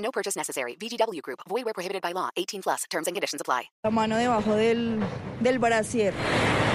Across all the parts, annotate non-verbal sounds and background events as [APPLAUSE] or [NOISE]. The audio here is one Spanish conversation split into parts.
No purchase necessary. VGW Group. Void where prohibited by law. 18 plus. Terms and conditions apply. La mano debajo del, del brasier.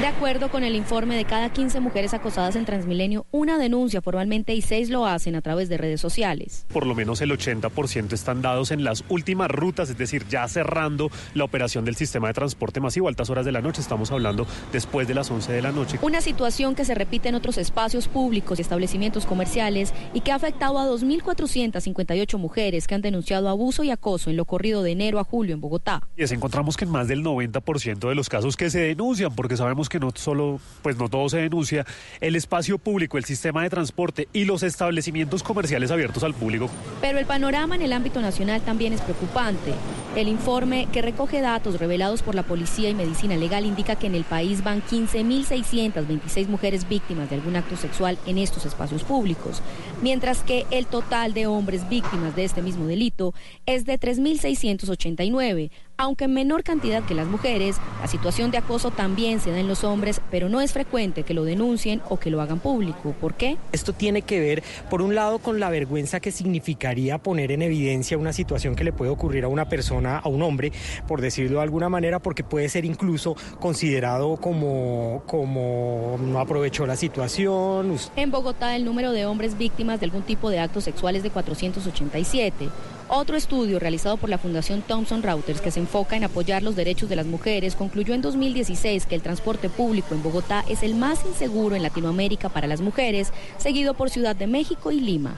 De acuerdo con el informe de cada 15 mujeres acosadas en Transmilenio, una denuncia formalmente y seis lo hacen a través de redes sociales. Por lo menos el 80% están dados en las últimas rutas, es decir, ya cerrando la operación del sistema de transporte masivo. Altas horas de la noche, estamos hablando después de las 11 de la noche. Una situación que se repite en otros espacios públicos y establecimientos comerciales y que ha afectado a 2.458 mujeres que han denunciado abuso y acoso en lo corrido de enero a julio en Bogotá. Y es, encontramos que en más del 90% de los casos que se denuncian, porque sabemos que no solo, pues no todo se denuncia, el espacio público, el sistema de transporte y los establecimientos comerciales abiertos al público. Pero el panorama en el ámbito nacional también es preocupante. El informe que recoge datos revelados por la Policía y Medicina Legal indica que en el país van 15.626 mujeres víctimas de algún acto sexual en estos espacios públicos, mientras que el total de hombres víctimas de este mismo delito es de 3.689. Aunque en menor cantidad que las mujeres, la situación de acoso también se da en los hombres, pero no es frecuente que lo denuncien o que lo hagan público. ¿Por qué? Esto tiene que ver, por un lado, con la vergüenza que significaría poner en evidencia una situación que le puede ocurrir a una persona, a un hombre, por decirlo de alguna manera, porque puede ser incluso considerado como, como no aprovechó la situación. En Bogotá, el número de hombres víctimas de algún tipo de actos sexuales es de 487. Otro estudio realizado por la Fundación Thomson Reuters que se enfoca en apoyar los derechos de las mujeres concluyó en 2016 que el transporte público en Bogotá es el más inseguro en Latinoamérica para las mujeres, seguido por Ciudad de México y Lima.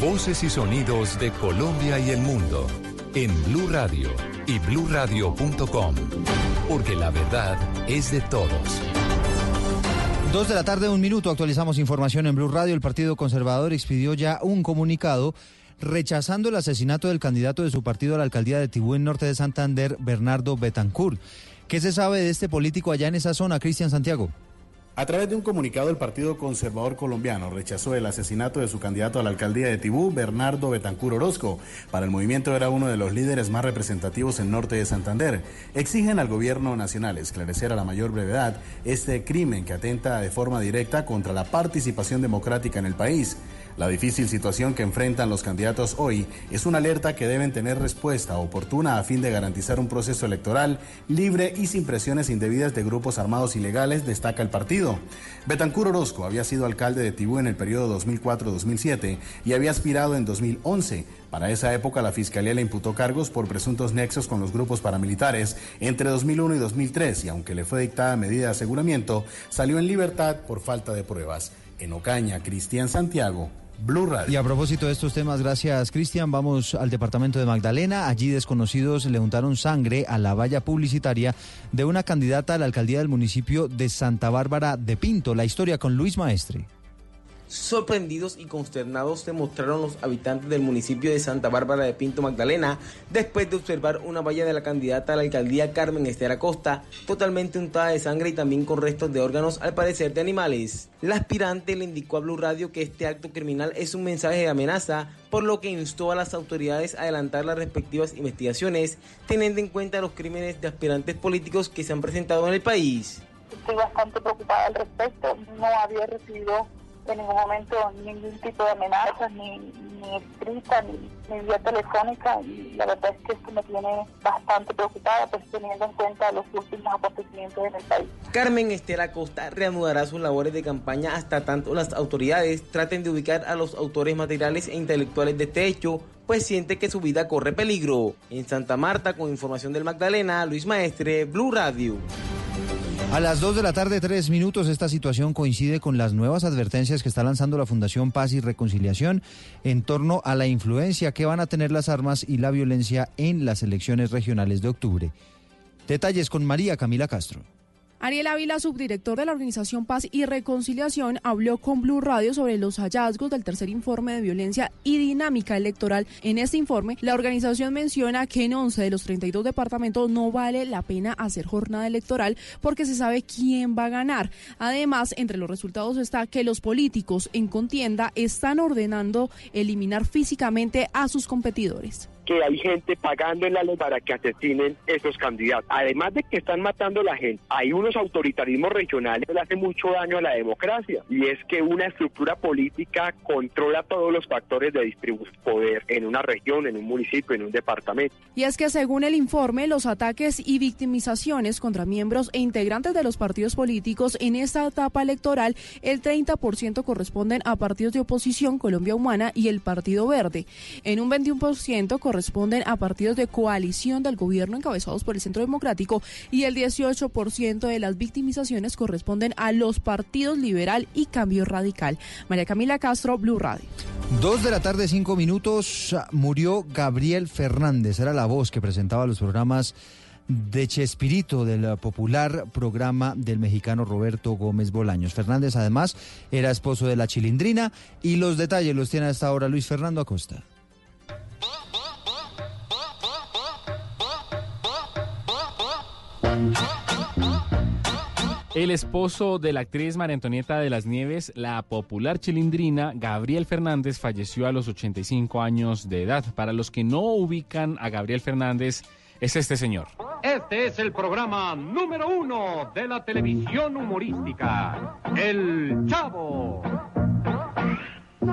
Voces y sonidos de Colombia y el mundo en Blue Radio y bluradio.com, porque la verdad es de todos. Dos de la tarde, un minuto, actualizamos información en Blue Radio. El Partido Conservador expidió ya un comunicado rechazando el asesinato del candidato de su partido a la alcaldía de Tibú en norte de Santander, Bernardo Betancourt. ¿Qué se sabe de este político allá en esa zona, Cristian Santiago? A través de un comunicado, el Partido Conservador Colombiano rechazó el asesinato de su candidato a la alcaldía de Tibú, Bernardo Betancur Orozco. Para el movimiento era uno de los líderes más representativos en norte de Santander. Exigen al gobierno nacional esclarecer a la mayor brevedad este crimen que atenta de forma directa contra la participación democrática en el país. La difícil situación que enfrentan los candidatos hoy es una alerta que deben tener respuesta oportuna a fin de garantizar un proceso electoral libre y sin presiones indebidas de grupos armados ilegales, destaca el partido. Betancur Orozco había sido alcalde de Tibú en el periodo 2004-2007 y había aspirado en 2011. Para esa época la Fiscalía le imputó cargos por presuntos nexos con los grupos paramilitares entre 2001 y 2003 y aunque le fue dictada medida de aseguramiento, salió en libertad por falta de pruebas. En Ocaña, Cristian Santiago, Y a propósito de estos temas, gracias Cristian, vamos al departamento de Magdalena. Allí desconocidos le untaron sangre a la valla publicitaria de una candidata a la alcaldía del municipio de Santa Bárbara de Pinto. La historia con Luis Maestre. Sorprendidos y consternados se mostraron los habitantes del municipio de Santa Bárbara de Pinto Magdalena después de observar una valla de la candidata a la alcaldía Carmen Esther Acosta totalmente untada de sangre y también con restos de órganos al parecer de animales. La aspirante le indicó a Blue Radio que este acto criminal es un mensaje de amenaza, por lo que instó a las autoridades a adelantar las respectivas investigaciones, teniendo en cuenta los crímenes de aspirantes políticos que se han presentado en el país. Estoy bastante preocupada al respecto, no había recibido en ningún momento ningún tipo de amenazas, ni, ni escrita, ni, ni vía telefónica. Y la verdad es que esto me tiene bastante preocupada, pues teniendo en cuenta los últimos acontecimientos en el país. Carmen Estela Costa reanudará sus labores de campaña hasta tanto las autoridades traten de ubicar a los autores materiales e intelectuales de este hecho, pues siente que su vida corre peligro. En Santa Marta, con información del Magdalena, Luis Maestre, Blue Radio. A las 2 de la tarde, tres minutos, esta situación coincide con las nuevas advertencias que está lanzando la Fundación Paz y Reconciliación en torno a la influencia que van a tener las armas y la violencia en las elecciones regionales de octubre. Detalles con María Camila Castro. Ariel Ávila, subdirector de la Organización Paz y Reconciliación, habló con Blue Radio sobre los hallazgos del tercer informe de violencia y dinámica electoral. En este informe, la organización menciona que en 11 de los 32 departamentos no vale la pena hacer jornada electoral porque se sabe quién va a ganar. Además, entre los resultados está que los políticos en contienda están ordenando eliminar físicamente a sus competidores que hay gente pagando en la ley para que asesinen esos candidatos. Además de que están matando a la gente, hay unos autoritarismos regionales que le hacen mucho daño a la democracia y es que una estructura política controla todos los factores de distribución de poder en una región, en un municipio, en un departamento. Y es que según el informe, los ataques y victimizaciones contra miembros e integrantes de los partidos políticos en esta etapa electoral, el 30% corresponden a partidos de oposición Colombia Humana y el Partido Verde. En un 21% corresponden a partidos de coalición del gobierno encabezados por el Centro Democrático y el 18% de las victimizaciones corresponden a los partidos Liberal y Cambio Radical. María Camila Castro, Blue Radio. Dos de la tarde, cinco minutos, murió Gabriel Fernández. Era la voz que presentaba los programas de Chespirito, del popular programa del mexicano Roberto Gómez Bolaños. Fernández, además, era esposo de la chilindrina y los detalles los tiene hasta ahora Luis Fernando Acosta. El esposo de la actriz María Antonieta de las Nieves, la popular chilindrina Gabriel Fernández, falleció a los 85 años de edad. Para los que no ubican a Gabriel Fernández, es este señor. Este es el programa número uno de la televisión humorística, El Chavo.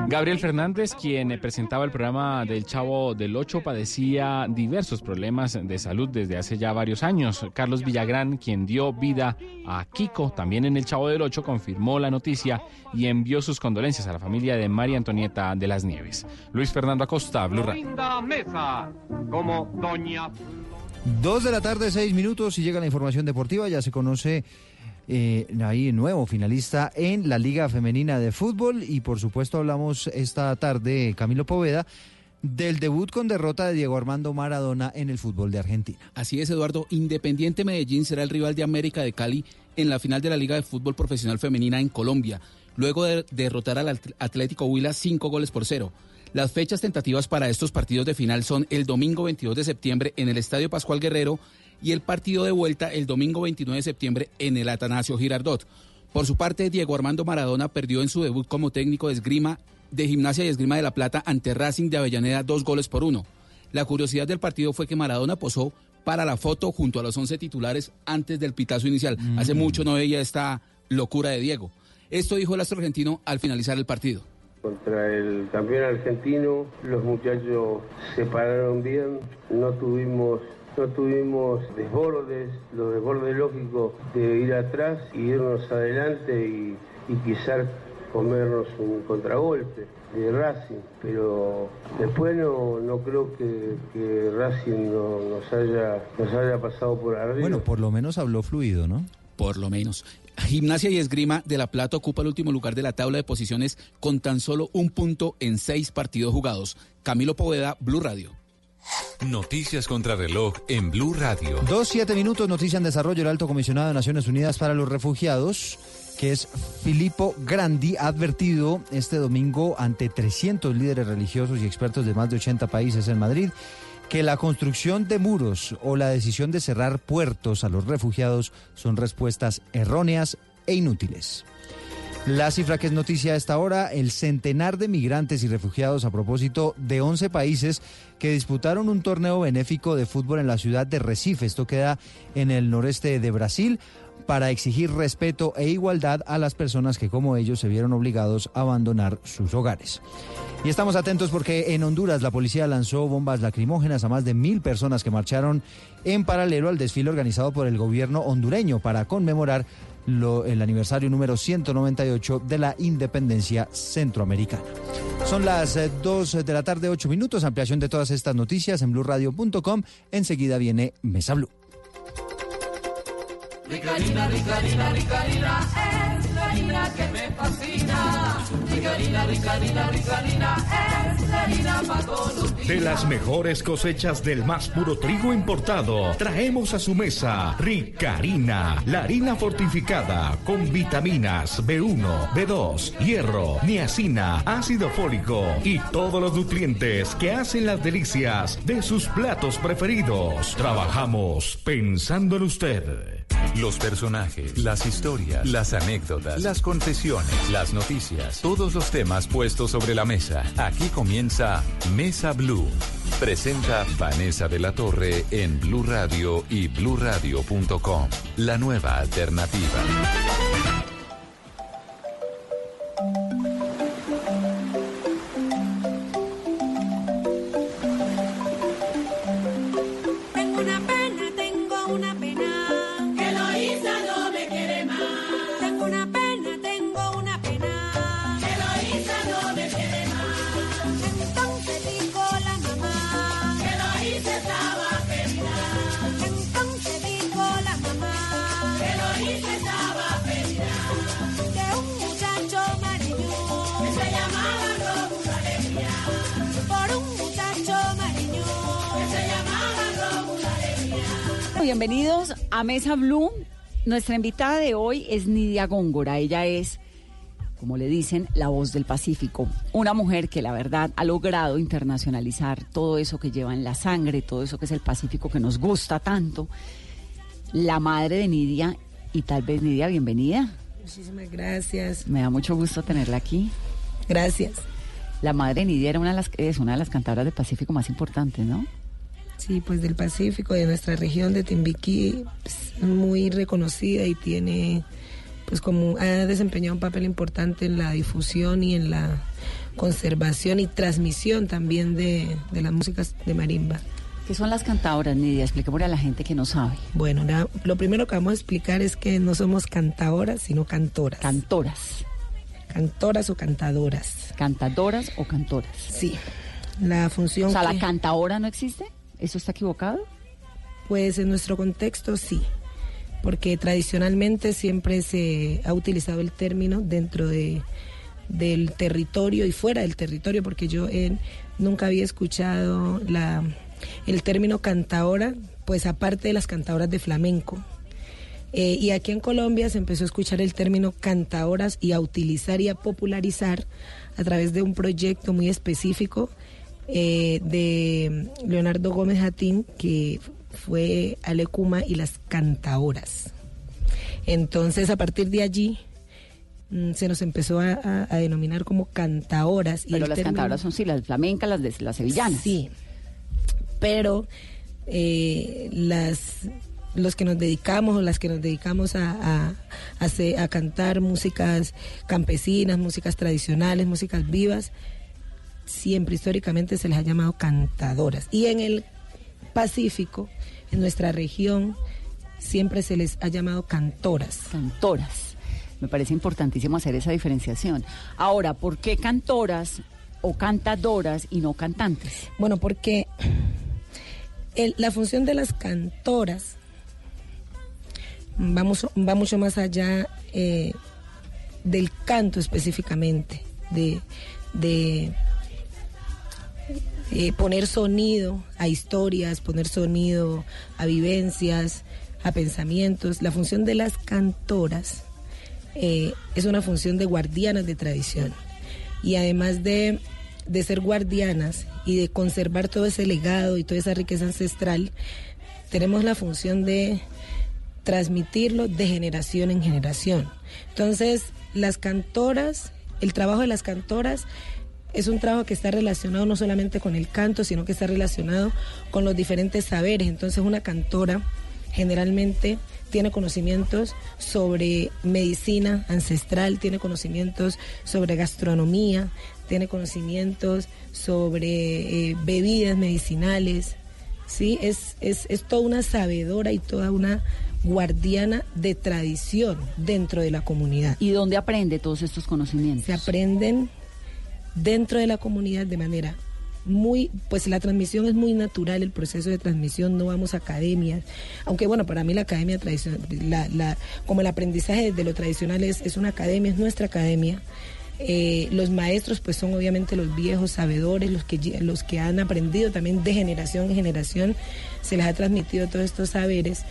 Gabriel Fernández, quien presentaba el programa del Chavo del Ocho, padecía diversos problemas de salud desde hace ya varios años. Carlos Villagrán, quien dio vida a Kiko, también en el Chavo del Ocho, confirmó la noticia y envió sus condolencias a la familia de María Antonieta de las Nieves. Luis Fernando Acosta, Blue Radio. Mesa, como Doña Dos de la tarde, seis minutos y llega la información deportiva. Ya se conoce eh, ahí nuevo finalista en la Liga Femenina de Fútbol y por supuesto hablamos esta tarde, Camilo Poveda, del debut con derrota de Diego Armando Maradona en el fútbol de Argentina. Así es, Eduardo. Independiente Medellín será el rival de América de Cali en la final de la Liga de Fútbol Profesional Femenina en Colombia, luego de derrotar al Atlético Huila cinco goles por cero. Las fechas tentativas para estos partidos de final son el domingo 22 de septiembre en el Estadio Pascual Guerrero y el partido de vuelta el domingo 29 de septiembre en el Atanasio Girardot. Por su parte, Diego Armando Maradona perdió en su debut como técnico de esgrima de gimnasia y esgrima de la plata ante Racing de Avellaneda dos goles por uno. La curiosidad del partido fue que Maradona posó para la foto junto a los 11 titulares antes del pitazo inicial. Hace mucho no veía esta locura de Diego. Esto dijo el astro argentino al finalizar el partido. Contra el campeón argentino, los muchachos se pararon bien, no tuvimos no tuvimos desbordes, los desbordes lógicos de ir atrás y irnos adelante y, quizás comernos un contragolpe de Racing, pero después no, no creo que, Racing nos, haya, nos haya pasado por arriba. Bueno, por lo menos habló fluido, ¿no? Por lo menos. Gimnasia y Esgrima de La Plata ocupa el último lugar de la tabla de posiciones con tan solo un punto en seis partidos jugados. Camilo Poveda, Blue Radio. Noticias contra reloj en Blue Radio. Dos, siete minutos, noticia en desarrollo. El alto comisionado de Naciones Unidas para los Refugiados, que es Filippo Grandi, ha advertido este domingo ante 300 líderes religiosos y expertos de más de 80 países en Madrid que la construcción de muros o la decisión de cerrar puertos a los refugiados son respuestas erróneas e inútiles. La cifra que es noticia a esta hora, el centenar de migrantes y refugiados a propósito de 11 países que disputaron un torneo benéfico de fútbol en la ciudad de Recife. Esto queda en el noreste de Brasil para exigir respeto e igualdad a las personas que como ellos se vieron obligados a abandonar sus hogares. Y estamos atentos porque en Honduras la policía lanzó bombas lacrimógenas a más de mil personas que marcharon en paralelo al desfile organizado por el gobierno hondureño para conmemorar lo- el aniversario número 198 de la independencia centroamericana. Son las 2 de la tarde, 8 minutos. Ampliación de todas estas noticias en blurradio.com. Enseguida viene Mesa Blue. Ricarina, Ricarina, Ricarina, es la harina que me fascina. Ricarina, Ricarina, Ricarina, es la harina para. De las mejores cosechas del más puro trigo importado, traemos a su mesa Ricarina, la harina fortificada con vitaminas B1, B2, hierro, niacina, ácido fólico y todos los nutrientes que hacen las delicias de sus platos preferidos. Trabajamos pensando en usted. Los personajes, las historias, las anécdotas, las confesiones, las noticias, todos los temas puestos sobre la mesa. Aquí comienza Mesa Blue. Presenta Vanessa de la Torre en Blue Radio y bluradio.com. La nueva alternativa. Bienvenidos a Mesa Blue. Nuestra invitada de hoy es Nidia Góngora. Ella es, como le dicen, la voz del Pacífico. Una mujer que la verdad ha logrado internacionalizar todo eso que lleva en la sangre, todo eso que es el Pacífico que nos gusta tanto. La madre de Nidia y tal vez Nidia, bienvenida. Muchísimas gracias. Me da mucho gusto tenerla aquí. Gracias. La madre de Nidia era una de las, es una de las cantadoras del Pacífico más importantes, ¿no? Sí, pues del Pacífico, de nuestra región de Timbiquí, pues, muy reconocida y tiene, pues como ha desempeñado un papel importante en la difusión y en la conservación y transmisión también de, de las músicas de marimba. ¿Qué son las cantadoras, Nidia? Expliquémosle a la gente que no sabe. Bueno, la- lo primero que vamos a explicar es que no somos cantadoras, sino cantoras. Cantoras. Cantoras o cantadoras. ¿Cantadoras o cantoras? Sí. La función O sea, que- ¿la cantadora no existe? ¿Eso está equivocado? Pues en nuestro contexto sí, porque tradicionalmente siempre se ha utilizado el término dentro de, del territorio y fuera del territorio, porque yo eh, nunca había escuchado la, el término cantaora, pues aparte de las cantadoras de flamenco. Eh, y aquí en Colombia se empezó a escuchar el término cantaoras y a utilizar y a popularizar a través de un proyecto muy específico eh, de Leonardo Gómez Jatín, que fue Alecuma y las cantaoras. Entonces, a partir de allí, mm, se nos empezó a, a- a denominar como cantaoras. y Pero las término- cantadoras son sí, las flamencas, las de las sevillanas. Sí, pero eh, las los que nos dedicamos o las que nos dedicamos a, a, a cantar músicas campesinas, músicas tradicionales, músicas vivas, siempre históricamente se les ha llamado cantadoras. Y en el Pacífico, en nuestra región, siempre se les ha llamado cantoras. Cantoras. Me parece importantísimo hacer esa diferenciación. Ahora, ¿por qué cantoras o cantadoras y no cantantes? Bueno, porque el- la función de las cantoras vamos, va mucho más allá eh, del canto específicamente, de, de eh, poner sonido a historias, poner sonido a vivencias, a pensamientos. La función de las cantoras eh, es una función de guardianas de tradición. Y además de, de ser guardianas y de conservar todo ese legado y toda esa riqueza ancestral, tenemos la función de transmitirlo de generación en generación. Entonces, las cantoras, el trabajo de las cantoras es un trabajo que está relacionado no solamente con el canto, sino que está relacionado con los diferentes saberes. Entonces, una cantora generalmente tiene conocimientos sobre medicina ancestral, tiene conocimientos sobre gastronomía, tiene conocimientos sobre eh, bebidas medicinales, ¿sí? Es, es, es toda una sabedora y toda una guardiana de tradición dentro de la comunidad. ¿Y dónde aprende todos estos conocimientos? Se aprenden dentro de la comunidad de manera muy, pues la transmisión es muy natural, el proceso de transmisión, no vamos a academias, aunque bueno, para mí la academia tradicional, la, la, como el aprendizaje de lo tradicional es, es una academia, es nuestra academia. Eh, los maestros pues son obviamente los viejos sabedores, los que, los que han aprendido también de generación en generación, se les ha transmitido todos estos saberes.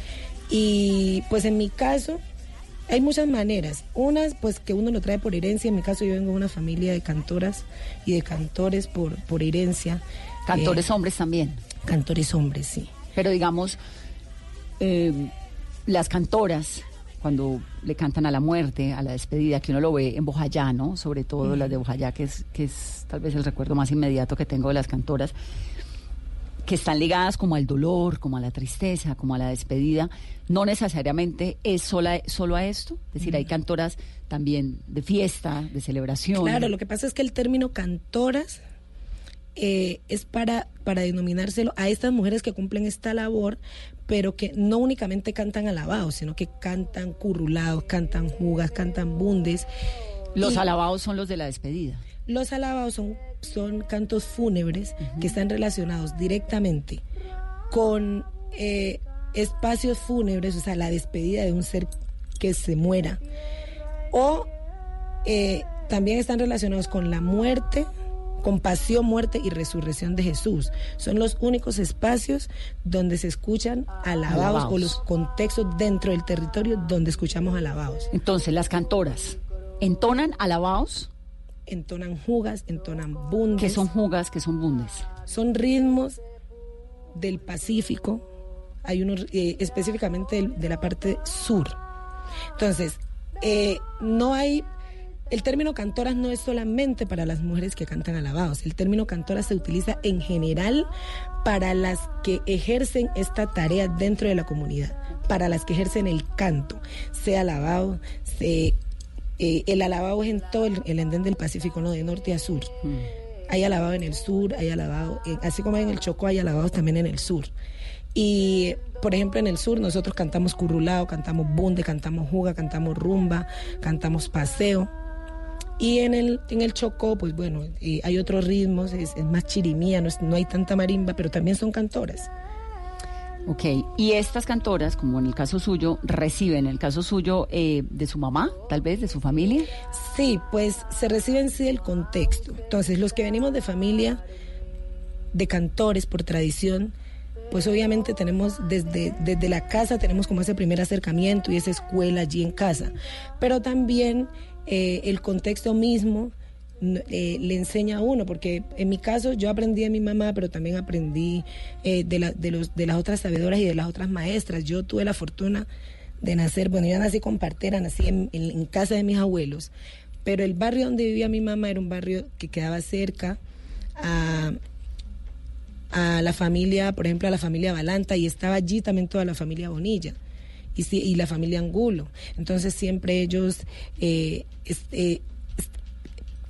Y pues en mi caso, hay muchas maneras. Unas, pues que uno lo trae por herencia. En mi caso, yo vengo de una familia de cantoras y de cantores por, por herencia. Cantores Eh, hombres también. Cantores hombres, sí. Pero digamos, eh, las cantoras, cuando le cantan a la muerte, a la despedida, que uno lo ve en Bojayá, ¿no? Sobre todo las de Bojayá, que es, que es tal vez el recuerdo más inmediato que tengo de las cantoras, que están ligadas como al dolor, como a la tristeza, como a la despedida, no necesariamente es sola, solo a esto. Es decir, hay cantoras también de fiesta, de celebración. Claro, lo que pasa es que el término cantoras eh, es para, para denominárselo a estas mujeres que cumplen esta labor, pero que no únicamente cantan alabados, sino que cantan currulados, cantan jugas, cantan bundes. Los Y- alabados son los de la despedida. Los alabados son, son cantos fúnebres que están relacionados directamente con eh, espacios fúnebres, o sea, la despedida de un ser que se muera. O eh, también están relacionados con la muerte, con pasión, muerte y resurrección de Jesús. Son los únicos espacios donde se escuchan alabados, Alabados. o los contextos dentro del territorio donde escuchamos alabados. Entonces, las cantoras entonan alabados. Entonan jugas, entonan bundes. ¿Qué son jugas? ¿Qué son bundes? Son ritmos del Pacífico, hay unos eh, específicamente de, la parte sur. Entonces, eh, no hay, el término cantoras no es solamente para las mujeres que cantan alabados, el término cantoras se utiliza en general para las que ejercen esta tarea dentro de la comunidad, para las que ejercen el canto, sea alabado, se, eh, el alabado es en todo el, el endén del Pacífico, ¿no? de norte a sur. Hay alabado en el sur, hay alabado, en- así como en el Chocó hay alabados también en el sur. Y, por ejemplo, en el sur nosotros cantamos currulao, cantamos bunde, cantamos juga, cantamos rumba, cantamos paseo. Y en el, en el Chocó, pues bueno, eh, hay otros ritmos, es, es más chirimía, no, es- no hay tanta marimba, pero también son cantoras. Ok, y estas cantoras, como en el caso suyo, reciben, en el caso suyo, eh, de su mamá, tal vez, de su familia. Sí, pues se recibe en sí el contexto. Entonces, los que venimos de familia de cantores por tradición, pues obviamente tenemos desde, desde la casa, tenemos como ese primer acercamiento y esa escuela allí en casa. Pero también eh, el contexto mismo eh, le enseña a uno, porque en mi caso yo aprendí de mi mamá, pero también aprendí eh, de, los, de las otras sabedoras y de las otras maestras. Yo tuve la fortuna de nacer, bueno, yo nací con partera, nací en, casa de mis abuelos, pero el barrio donde vivía mi mamá era un barrio que quedaba cerca a, a la familia, por ejemplo, a la familia Balanta, y estaba allí también toda la familia Bonilla. Y, y la familia Angulo. Entonces siempre ellos eh,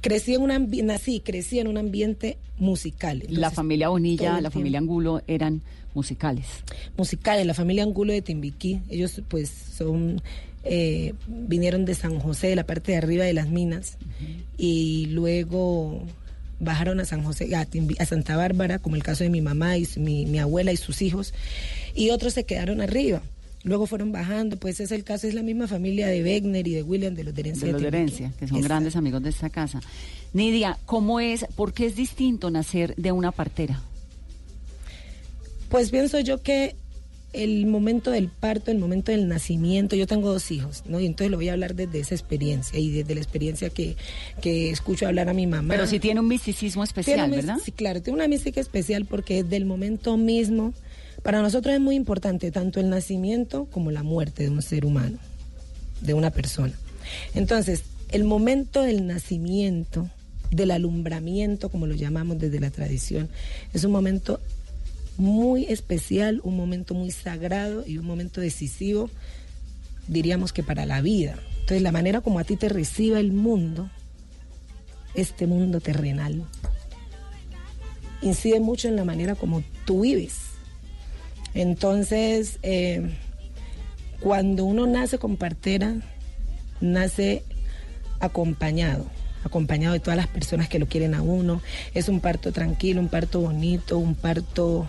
crecí en un ambiente, nací, crecí en un ambiente musical. la familia Bonilla, la tiempo familia Angulo eran musicales. musicales, la familia Angulo de Timbiquí, ellos pues son, eh, vinieron de San José, de la parte de arriba de las minas, y luego bajaron a San José, a, Timbi- a Santa Bárbara, como el caso de mi mamá y mi, mi abuela y sus hijos, y otros se quedaron arriba. Luego fueron bajando, pues es el caso, es la misma familia de Wegner y de William de los de herencia. de los de herencia, que son Exacto. grandes amigos de esta casa. Nidia, ¿cómo es, por qué es distinto nacer de una partera? Pues pienso yo que el momento del parto, el momento del nacimiento, yo tengo dos hijos, ¿no? Y entonces lo voy a hablar desde esa experiencia y desde la experiencia que, que escucho hablar a mi mamá. Pero sí tiene un misticismo especial, Tiene un mis- ¿verdad? Sí, claro, tiene una mística especial porque desde el momento mismo, para nosotros es muy importante tanto el nacimiento como la muerte de un ser humano, de una persona. Entonces, el momento del nacimiento, del alumbramiento, como lo llamamos desde la tradición, es un momento muy especial, un momento muy sagrado y un momento decisivo, diríamos que para la vida. Entonces, la manera como a ti te reciba el mundo, este mundo terrenal, incide mucho en la manera como tú vives. Entonces, eh, cuando uno nace con partera, nace acompañado, acompañado de todas las personas que lo quieren a uno. Es un parto tranquilo, un parto bonito, un parto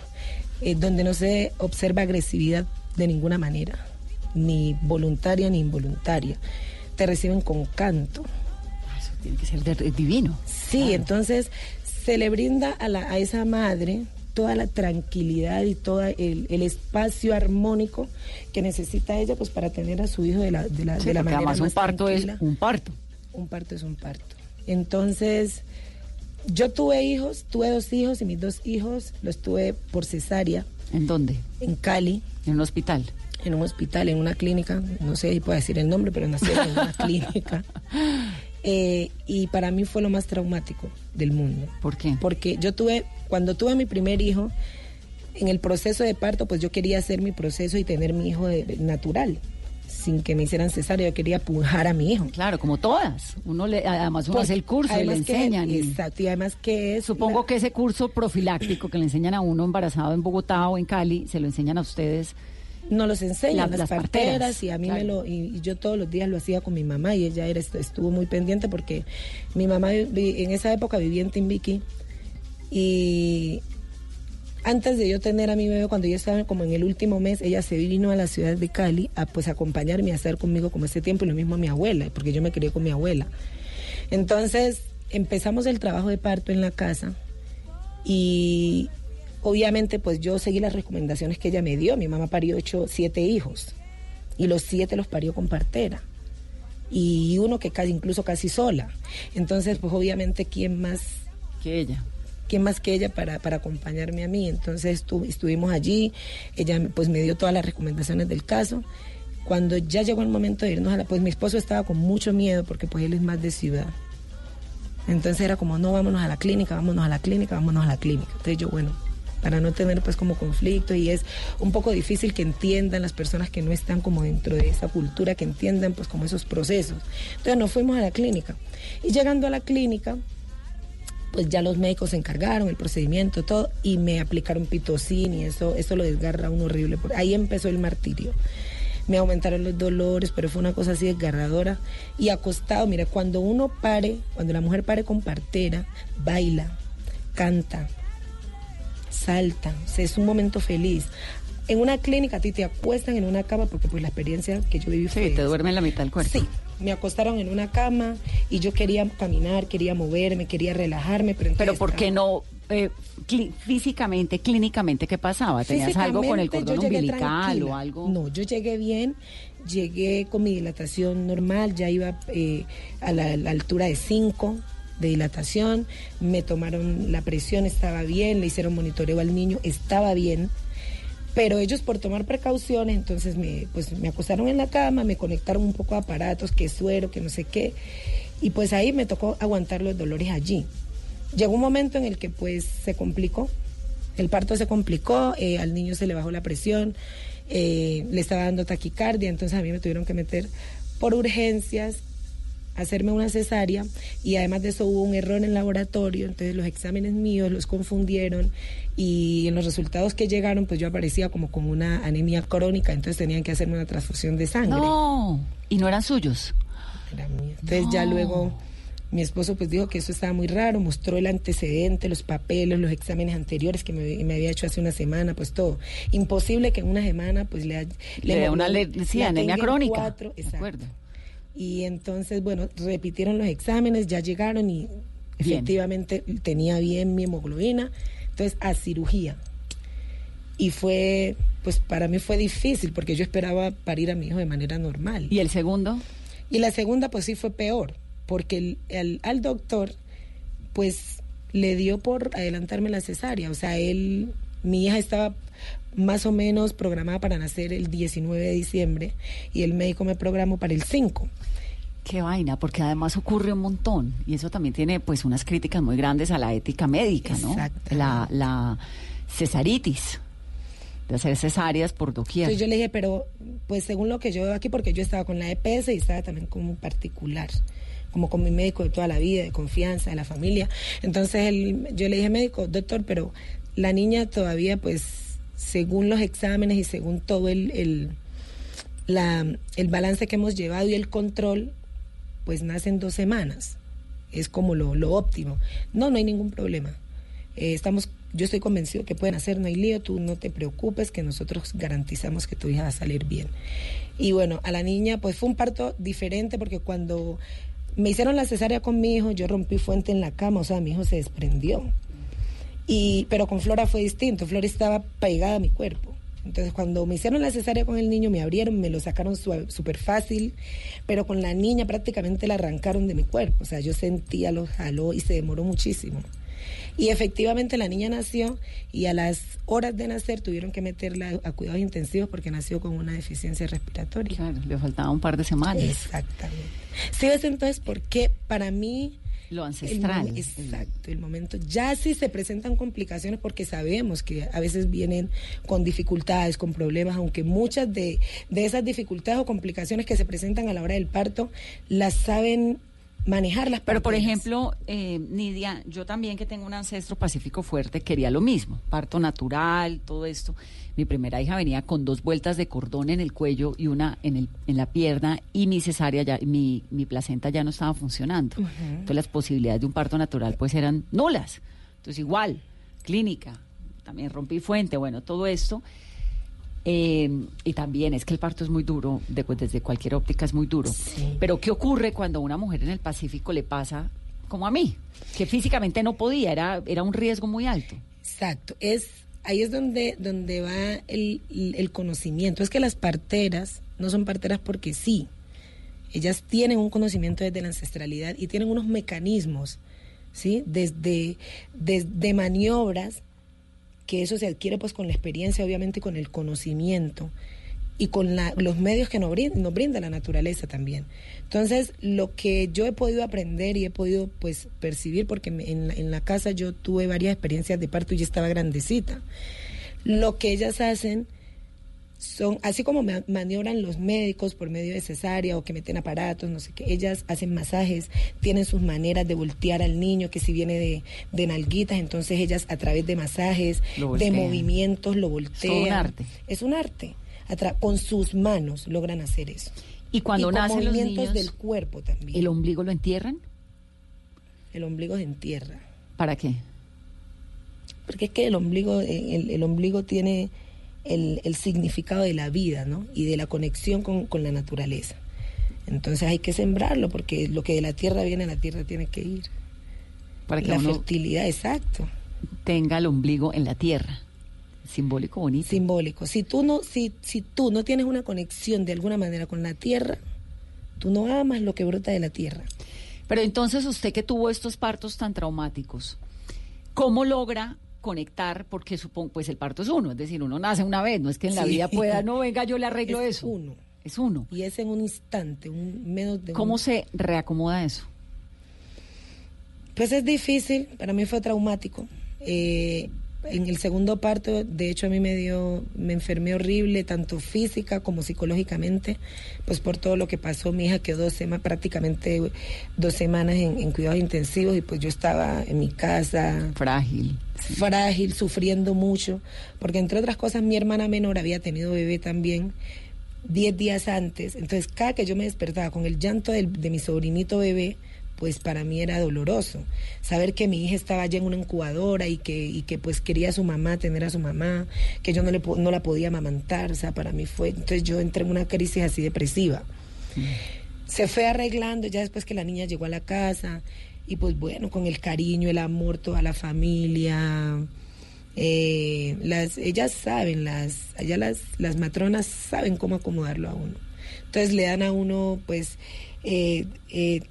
eh, donde no se observa agresividad de ninguna manera, ni voluntaria ni involuntaria. Te reciben con canto. Eso tiene que ser divino. Sí, entonces se le brinda a, la- a esa madre toda la tranquilidad y todo el, el espacio armónico que necesita ella pues para tener a su hijo de la, de la, Sí, de la manera además un más parto es un parto. Un parto es un parto. Entonces, yo tuve hijos, tuve dos hijos y mis dos hijos los tuve por cesárea. ¿En dónde? En Cali. En un hospital. En un hospital, en una clínica, no sé si puedo decir el nombre, pero nacieron en una [LAUGHS] clínica. Eh, y para mí fue lo más traumático del mundo. ¿Por qué? Porque yo tuve, cuando tuve mi primer hijo, en el proceso de parto, pues yo quería hacer mi proceso y tener mi hijo de- natural, sin que me hicieran cesárea, yo quería pujar a mi hijo. Claro, como todas. Uno le, además uno Porque hace el curso y le que- enseñan. y- exacto, y además que es... Supongo que ese curso profiláctico que le enseñan a uno embarazado en Bogotá o en Cali, se lo enseñan a ustedes. No los enseñan, La- las, las parteras, parteras, y a mí claro. me lo, y, y yo todos los días lo hacía con mi mamá y ella era, estuvo muy pendiente porque mi mamá vi- en esa época vivía en Timbiqui y antes de yo tener a mi bebé, cuando yo estaba como en el último mes, ella se vino a la ciudad de Cali a pues acompañarme a estar conmigo como ese tiempo y lo mismo a mi abuela, porque yo me crié con mi abuela. Entonces empezamos el trabajo de parto en la casa y obviamente pues yo seguí las recomendaciones que ella me dio. Mi mamá parió ocho, siete hijos y los siete los parió con partera y uno que casi incluso casi sola. Entonces pues obviamente quién más que ella. ¿Quién más que ella para, para acompañarme a mí? Entonces estu- estuvimos allí, ella pues me dio todas las recomendaciones del caso. Cuando ya llegó el momento de irnos a la, pues mi esposo estaba con mucho miedo porque pues él es más de ciudad. Entonces era como, no, vámonos a la clínica, vámonos a la clínica, vámonos a la clínica. Entonces yo, bueno, para no tener pues como conflicto y es un poco difícil que entiendan las personas que no están como dentro de esa cultura, que entiendan pues como esos procesos. Entonces nos fuimos a la clínica. Y llegando a la clínica, pues ya los médicos se encargaron, el procedimiento, todo, y me aplicaron pitocin y eso, eso lo desgarra a uno horrible. Ahí empezó el martirio. Me aumentaron los dolores, pero fue una cosa así desgarradora. Y acostado, mira, cuando uno pare, cuando la mujer pare con partera, baila, canta, salta, o sea, es un momento feliz. En una clínica a ti te acuestan en una cama porque pues la experiencia que yo viví fue Sí, te duerme en la mitad del cuerpo. Sí, me acostaron en una cama y yo quería caminar, quería moverme, quería relajarme, pero Pero entonces ¿por qué no eh, físicamente, clínicamente, qué pasaba? ¿Tenías algo con el cordón umbilical o algo? No, yo llegué bien, llegué con mi dilatación normal, ya iba eh, a la, la altura de 5 de dilatación, me tomaron la presión, estaba bien, le hicieron monitoreo al niño, estaba bien. Pero ellos por tomar precauciones, entonces me, pues, me acostaron en la cama, me conectaron un poco a aparatos, que suero, que no sé qué. Y pues ahí me tocó aguantar los dolores allí. Llegó un momento en el que pues se complicó, el parto se complicó, eh, al niño se le bajó la presión, eh, le estaba dando taquicardia, entonces a mí me tuvieron que meter por urgencias, hacerme una cesárea y además de eso hubo un error en el laboratorio, entonces los exámenes míos los confundieron y en los resultados que llegaron pues yo aparecía como con una anemia crónica, entonces tenían que hacerme una transfusión de sangre. No, y no eran suyos. Entonces ya luego mi esposo pues dijo que eso estaba muy raro, mostró el antecedente, los papeles, los exámenes anteriores que me, me había hecho hace una semana, pues todo. Imposible que en una semana pues le, Le da una le- le- sí, le anemia crónica. cuatro, De exacto. acuerdo. Y entonces, bueno, repitieron los exámenes, ya llegaron y Bien. efectivamente tenía bien mi hemoglobina. Entonces, a cirugía. Y fue, pues para mí fue difícil porque yo esperaba parir a mi hijo de manera normal. ¿Y el segundo? Y la segunda, pues sí fue peor, porque el- el- al doctor, pues le dio por adelantarme la cesárea. O sea, él, mi hija estaba más o menos programada para nacer el 19 de diciembre y el médico me programó para el 5. Qué vaina, porque además ocurre un montón y eso también tiene pues unas críticas muy grandes a la ética médica, ¿no? La, la cesaritis, de hacer cesáreas por doquier. Entonces yo le dije, pero pues según lo que yo veo aquí, porque yo estaba con la EPS y estaba también como un particular, como con mi médico de toda la vida, de confianza, de la familia. Entonces él- yo le dije, médico, doctor, pero la niña todavía pues según los exámenes y según todo el, el, la- el balance que hemos llevado y el control, pues nace en dos semanas. Es como lo, lo óptimo. No, no hay ningún problema. Eh, estamos, yo estoy convencido que pueden hacer, no hay lío, tú no te preocupes, que nosotros garantizamos que tu hija va a salir bien. Y bueno, a la niña pues fue un parto diferente porque cuando me hicieron la cesárea con mi hijo, yo rompí fuente en la cama, o sea, mi hijo se desprendió. Y, pero con Flora fue distinto, Flora estaba pegada a mi cuerpo. Entonces cuando me hicieron la cesárea con el niño, me abrieron, me lo sacaron súper fácil, pero con la niña prácticamente la arrancaron de mi cuerpo. O sea, yo sentía, lo jaló y se demoró muchísimo. Y efectivamente la niña nació y a las horas de nacer tuvieron que meterla a cuidados intensivos porque nació con una deficiencia respiratoria. Claro, le faltaba un par de semanas. Exactamente. Sí, ves entonces por qué para mí Lo ancestral. exacto, el momento. Ya sí se presentan complicaciones porque sabemos que a veces vienen con dificultades, con problemas, aunque muchas de, de esas dificultades o complicaciones que se presentan a la hora del parto las saben manejar las Pero, por ejemplo, eh, Nidia, yo también que tengo un ancestro pacífico fuerte, quería lo mismo, parto natural, todo esto. Mi primera hija venía con dos vueltas de cordón en el cuello y una en, el, en la pierna y mi cesárea, ya, mi, mi placenta ya no estaba funcionando. Entonces las posibilidades de un parto natural pues eran nulas. Entonces igual, clínica, también rompí fuente, bueno, todo esto. Eh, y también es que el parto es muy duro, de- pues, desde cualquier óptica es muy duro. Pero ¿qué ocurre cuando a una mujer en el Pacífico le pasa como a mí? Que físicamente no podía, era, era un riesgo muy alto. Exacto, es ahí es donde donde va el, el conocimiento. Es que las parteras no son parteras porque sí. Ellas tienen un conocimiento desde la ancestralidad y tienen unos mecanismos, ¿sí? Desde, desde maniobras que eso se adquiere pues con la experiencia, obviamente, con el conocimiento y con los medios que nos brinda, la naturaleza también. Entonces, lo que yo he podido aprender y he podido pues percibir, porque en, la- casa yo tuve varias experiencias de parto y estaba grandecita, lo que ellas hacen son, así como ma- maniobran los médicos por medio de cesárea o que meten aparatos, no sé qué, ellas hacen masajes, tienen sus maneras de voltear al niño, que si viene de, de nalguitas, entonces ellas a través de masajes, de voltean. movimientos, lo todo un voltean. arte. Es un arte. Con sus manos logran hacer eso. Y cuando nacen los niños, del cuerpo también. ¿el ombligo lo entierran? El ombligo se entierra. ¿Para qué? Porque es que el ombligo, eh, el, el ombligo tiene el, el significado de la vida, ¿no? Y de la conexión con, con la naturaleza. Entonces hay que sembrarlo, porque lo que de la tierra viene, a la tierra tiene que ir. Para que la uno fertilidad, exacto. tenga el ombligo en la tierra. Simbólico bonito. Simbólico. Si tú no, si, si tú no tienes una conexión de alguna manera con la tierra, tú no amas lo que brota de la tierra. Pero entonces usted que tuvo estos partos tan traumáticos, ¿cómo logra conectar? Porque supongo, pues el parto es uno, es decir, uno nace una vez, no es que en la Sí. vida pueda, no, venga, yo le arreglo Es eso. uno. Es uno. Y es en un instante, un menos de ¿Cómo un- se reacomoda eso? Pues es difícil, para mí fue traumático. Eh, en el segundo parto, de hecho, a mí me dio, me enfermé horrible, tanto física como psicológicamente, pues por todo lo que pasó. Mi hija quedó dos sema- prácticamente dos semanas en, en cuidados intensivos y pues yo estaba en mi casa. Frágil. Frágil, sufriendo mucho, porque entre otras cosas mi hermana menor había tenido bebé también diez días antes. Entonces, cada que yo me despertaba con el llanto del- de mi sobrinito bebé, pues para mí era doloroso. Saber que mi hija estaba ya en una incubadora y que, y que pues quería a su mamá, tener a su mamá, que yo no, le, no la podía amamantar, o sea, para mí fue... Entonces yo entré en una crisis así depresiva. Se fue arreglando ya después que la niña llegó a la casa y pues bueno, con el cariño, el amor, toda la familia. eh, las, ellas saben, las, allá las, las matronas saben cómo acomodarlo a uno. Entonces le dan a uno pues eh, eh,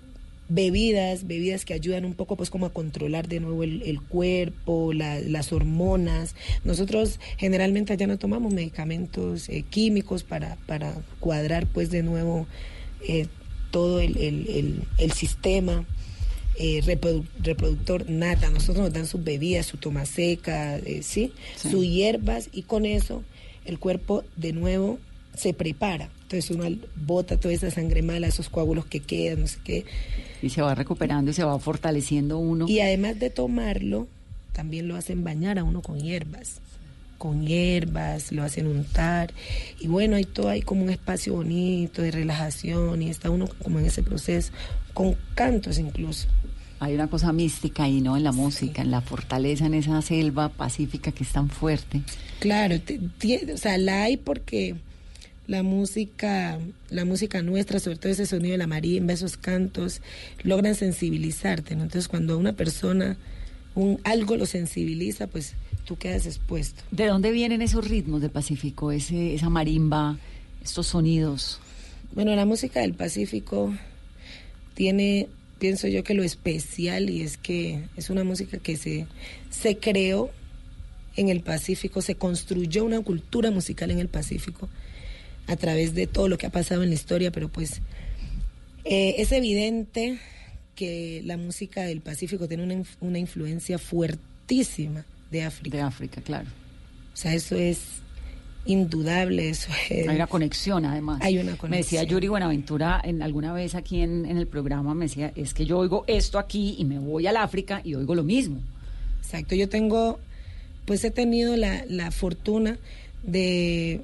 bebidas, bebidas que ayudan un poco pues como a controlar de nuevo el, el cuerpo, la- las hormonas. Nosotros generalmente allá no tomamos medicamentos eh, químicos para, para cuadrar pues de nuevo eh, todo el, el- el- sistema. eh, reprodu- reproductor nata. Nosotros nos dan sus bebidas, su toma seca, eh, ¿sí? Sí. sus hierbas y con eso el cuerpo de nuevo se prepara. Entonces uno bota toda esa sangre mala, esos coágulos que quedan, no sé qué. Y se va recuperando y se va fortaleciendo uno. Y además de tomarlo, también lo hacen bañar a uno con hierbas. Con hierbas, lo hacen untar. Y bueno, hay todo, hay como un espacio bonito de relajación y está uno como en ese proceso, con cantos incluso. Hay una cosa mística ahí, ¿no? En la música, en la fortaleza, en esa selva pacífica que es tan fuerte. Claro, te- o sea, la hay porque la música, la música nuestra, sobre todo ese sonido de la marimba, esos cantos, logran sensibilizarte, ¿no? Entonces, cuando a una persona un algo lo sensibiliza, pues tú quedas expuesto. ¿De dónde vienen esos ritmos del Pacífico? Ese, esa marimba, estos sonidos. Bueno, la música del Pacífico tiene, pienso yo que lo especial y es que es una música que se, se creó en el Pacífico, se construyó una cultura musical en el Pacífico a través de todo lo que ha pasado en la historia, pero pues eh, es evidente que la música del Pacífico tiene una, una influencia fuertísima de África. De África, claro. O sea, eso es indudable, eso es... Hay una conexión, además. Hay una Me decía conexión. Yuri Buenaventura en alguna vez aquí en, en el programa, me decía, es que yo oigo esto aquí y me voy al África y oigo lo mismo. Exacto, yo tengo, pues he tenido la, la fortuna de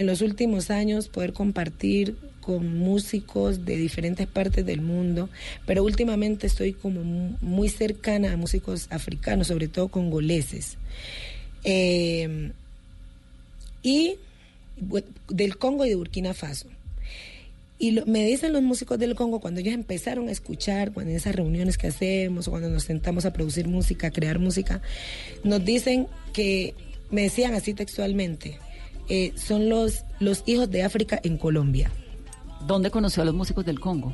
en los últimos años poder compartir con músicos de diferentes partes del mundo, pero últimamente estoy como mu- muy cercana a músicos africanos, sobre todo congoleses. Eh, y del Congo y de Burkina Faso. Y me dicen los músicos del Congo cuando ellos empezaron a escuchar, cuando en esas reuniones que hacemos, cuando nos sentamos a producir música, crear música, nos dicen que, me decían así textualmente, eh, son los, los hijos de África en Colombia. ¿Dónde conoció a los músicos del Congo?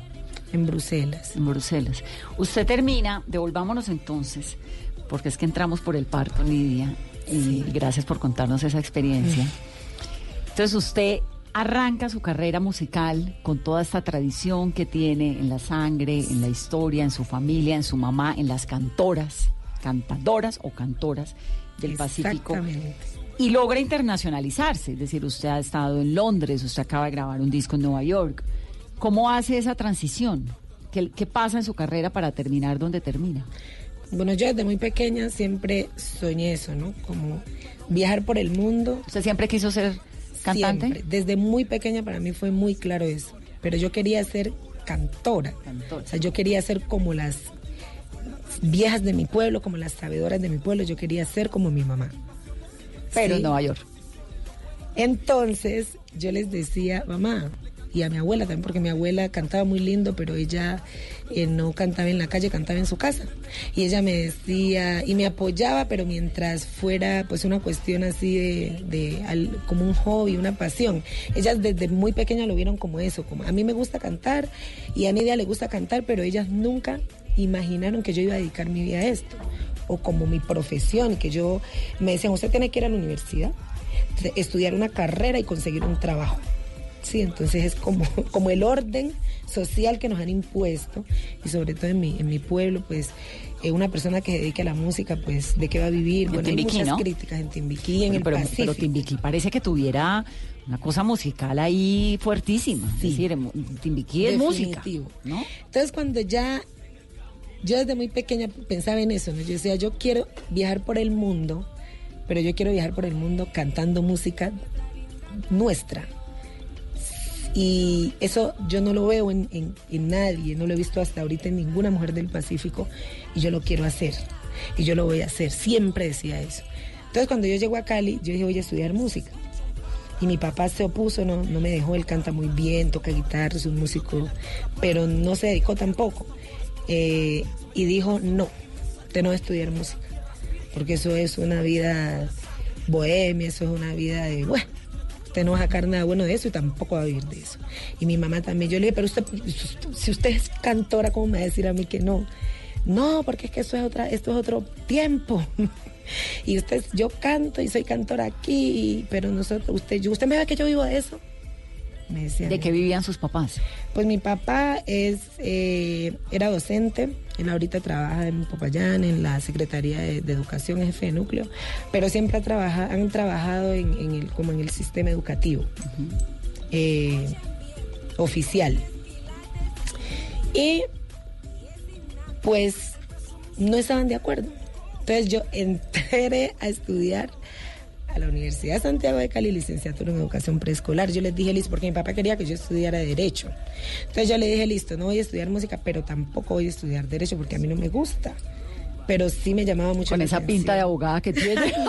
En Bruselas. En Bruselas. Usted termina, devolvámonos entonces, porque es que entramos por el parto, Lidia, y gracias por contarnos esa experiencia. Entonces usted arranca su carrera musical con toda esta tradición que tiene en la sangre, en la historia, en su familia, en su mamá, en las cantoras, cantadoras o cantoras del Pacífico. Y logra internacionalizarse, es decir, usted ha estado en Londres, usted acaba de grabar un disco en Nueva York. ¿Cómo hace esa transición? ¿Qué, qué pasa en su carrera para terminar donde termina? Bueno, yo desde muy pequeña siempre soñé eso, ¿no? Como viajar por el mundo. ¿Usted siempre quiso ser cantante? Siempre. Desde muy pequeña para mí fue muy claro eso. Pero yo quería ser cantora. O sea, yo quería ser como las viejas de mi pueblo, como las sabedoras de mi pueblo. Yo quería ser como mi mamá. Pero en Sí. Nueva York. Entonces yo les decía, mamá, y a mi abuela también, porque mi abuela cantaba muy lindo, pero ella eh, no cantaba en la calle, cantaba en su casa. Y ella me decía, y me apoyaba, pero mientras fuera pues una cuestión así de, de al- como un hobby, una pasión. Ellas desde muy pequeña lo vieron como eso, como a mí me gusta cantar y a Nidia le gusta cantar, pero ellas nunca imaginaron que yo iba a dedicar mi vida a esto o como mi profesión, que yo me decían, usted tiene que ir a la universidad, estudiar una carrera y conseguir un trabajo. Sí, entonces es como, [LAUGHS] como el orden social que nos han impuesto y sobre todo en mi, en mi pueblo, pues eh, una persona que se dedique a la música, pues de qué va a vivir. En Bueno, hay Timbiquí, muchas ¿no? críticas en Timbiquí, en el pero, Pacífico. pero Timbiquí parece que tuviera una cosa musical ahí fuertísima. Es decir, Timbiquí es música. ¿no? Entonces cuando ya, yo desde muy pequeña pensaba en eso, ¿no? Yo decía, yo quiero viajar por el mundo, pero yo quiero viajar por el mundo cantando música nuestra. Y eso yo no lo veo en, en- nadie, no lo he visto hasta ahorita en ninguna mujer del Pacífico y yo lo quiero hacer. Y yo lo voy a hacer, siempre decía eso. Entonces cuando yo llego a Cali, yo dije, voy a estudiar música. Y mi papá se opuso, no, no me dejó, él canta muy bien, toca guitarra, es un músico, pero no se dedicó tampoco. Eh, y dijo, no, usted no va a estudiar música, porque eso es una vida bohemia, eso es una vida de, bueno, usted no va a sacar nada bueno de eso y tampoco va a vivir de eso. Y mi mamá también, yo le dije, pero usted, si usted es cantora, ¿cómo me va a decir a mí que no? No, porque es que eso es otra, esto es otro tiempo. [LAUGHS] Y usted, yo canto y soy cantora aquí, pero nosotros, usted, yo- usted me ve que yo vivo de eso. Me decían. ¿De qué vivían sus papás? Pues mi papá es eh, era docente, él ahorita trabaja en Popayán, en la Secretaría de, de Educación, es jefe de núcleo, pero siempre ha trabaja- han trabajado en, en el, como en el sistema educativo eh, oficial. Y pues no estaban de acuerdo. Entonces yo [LAUGHS] entré a estudiar a la Universidad de Santiago de Cali, licenciatura en educación preescolar. Yo les dije, listo, porque mi papá quería que yo estudiara Derecho. Entonces yo le dije, listo, no voy a estudiar música, pero tampoco voy a estudiar Derecho porque a mí no me gusta. Pero sí me llamaba mucho Con la esa pinta de abogada que tiene. [LAUGHS]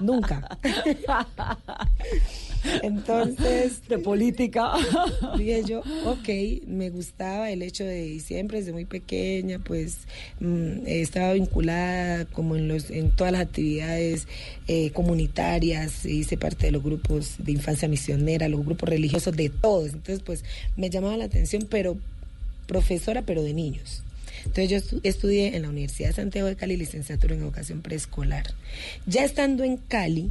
No, nunca. [LAUGHS] Entonces. De política. [LAUGHS] Dije yo, ok, me gustaba el hecho de, y siempre desde muy pequeña, pues mm, estaba vinculada como en, los, en todas las actividades eh, comunitarias, hice parte de los grupos de infancia misionera, los grupos religiosos, de todos. Entonces, pues me llamaba la atención, pero profesora, pero de niños. Entonces yo estu- estudié en la Universidad de Santiago de Cali licenciatura en educación preescolar. Ya estando en Cali,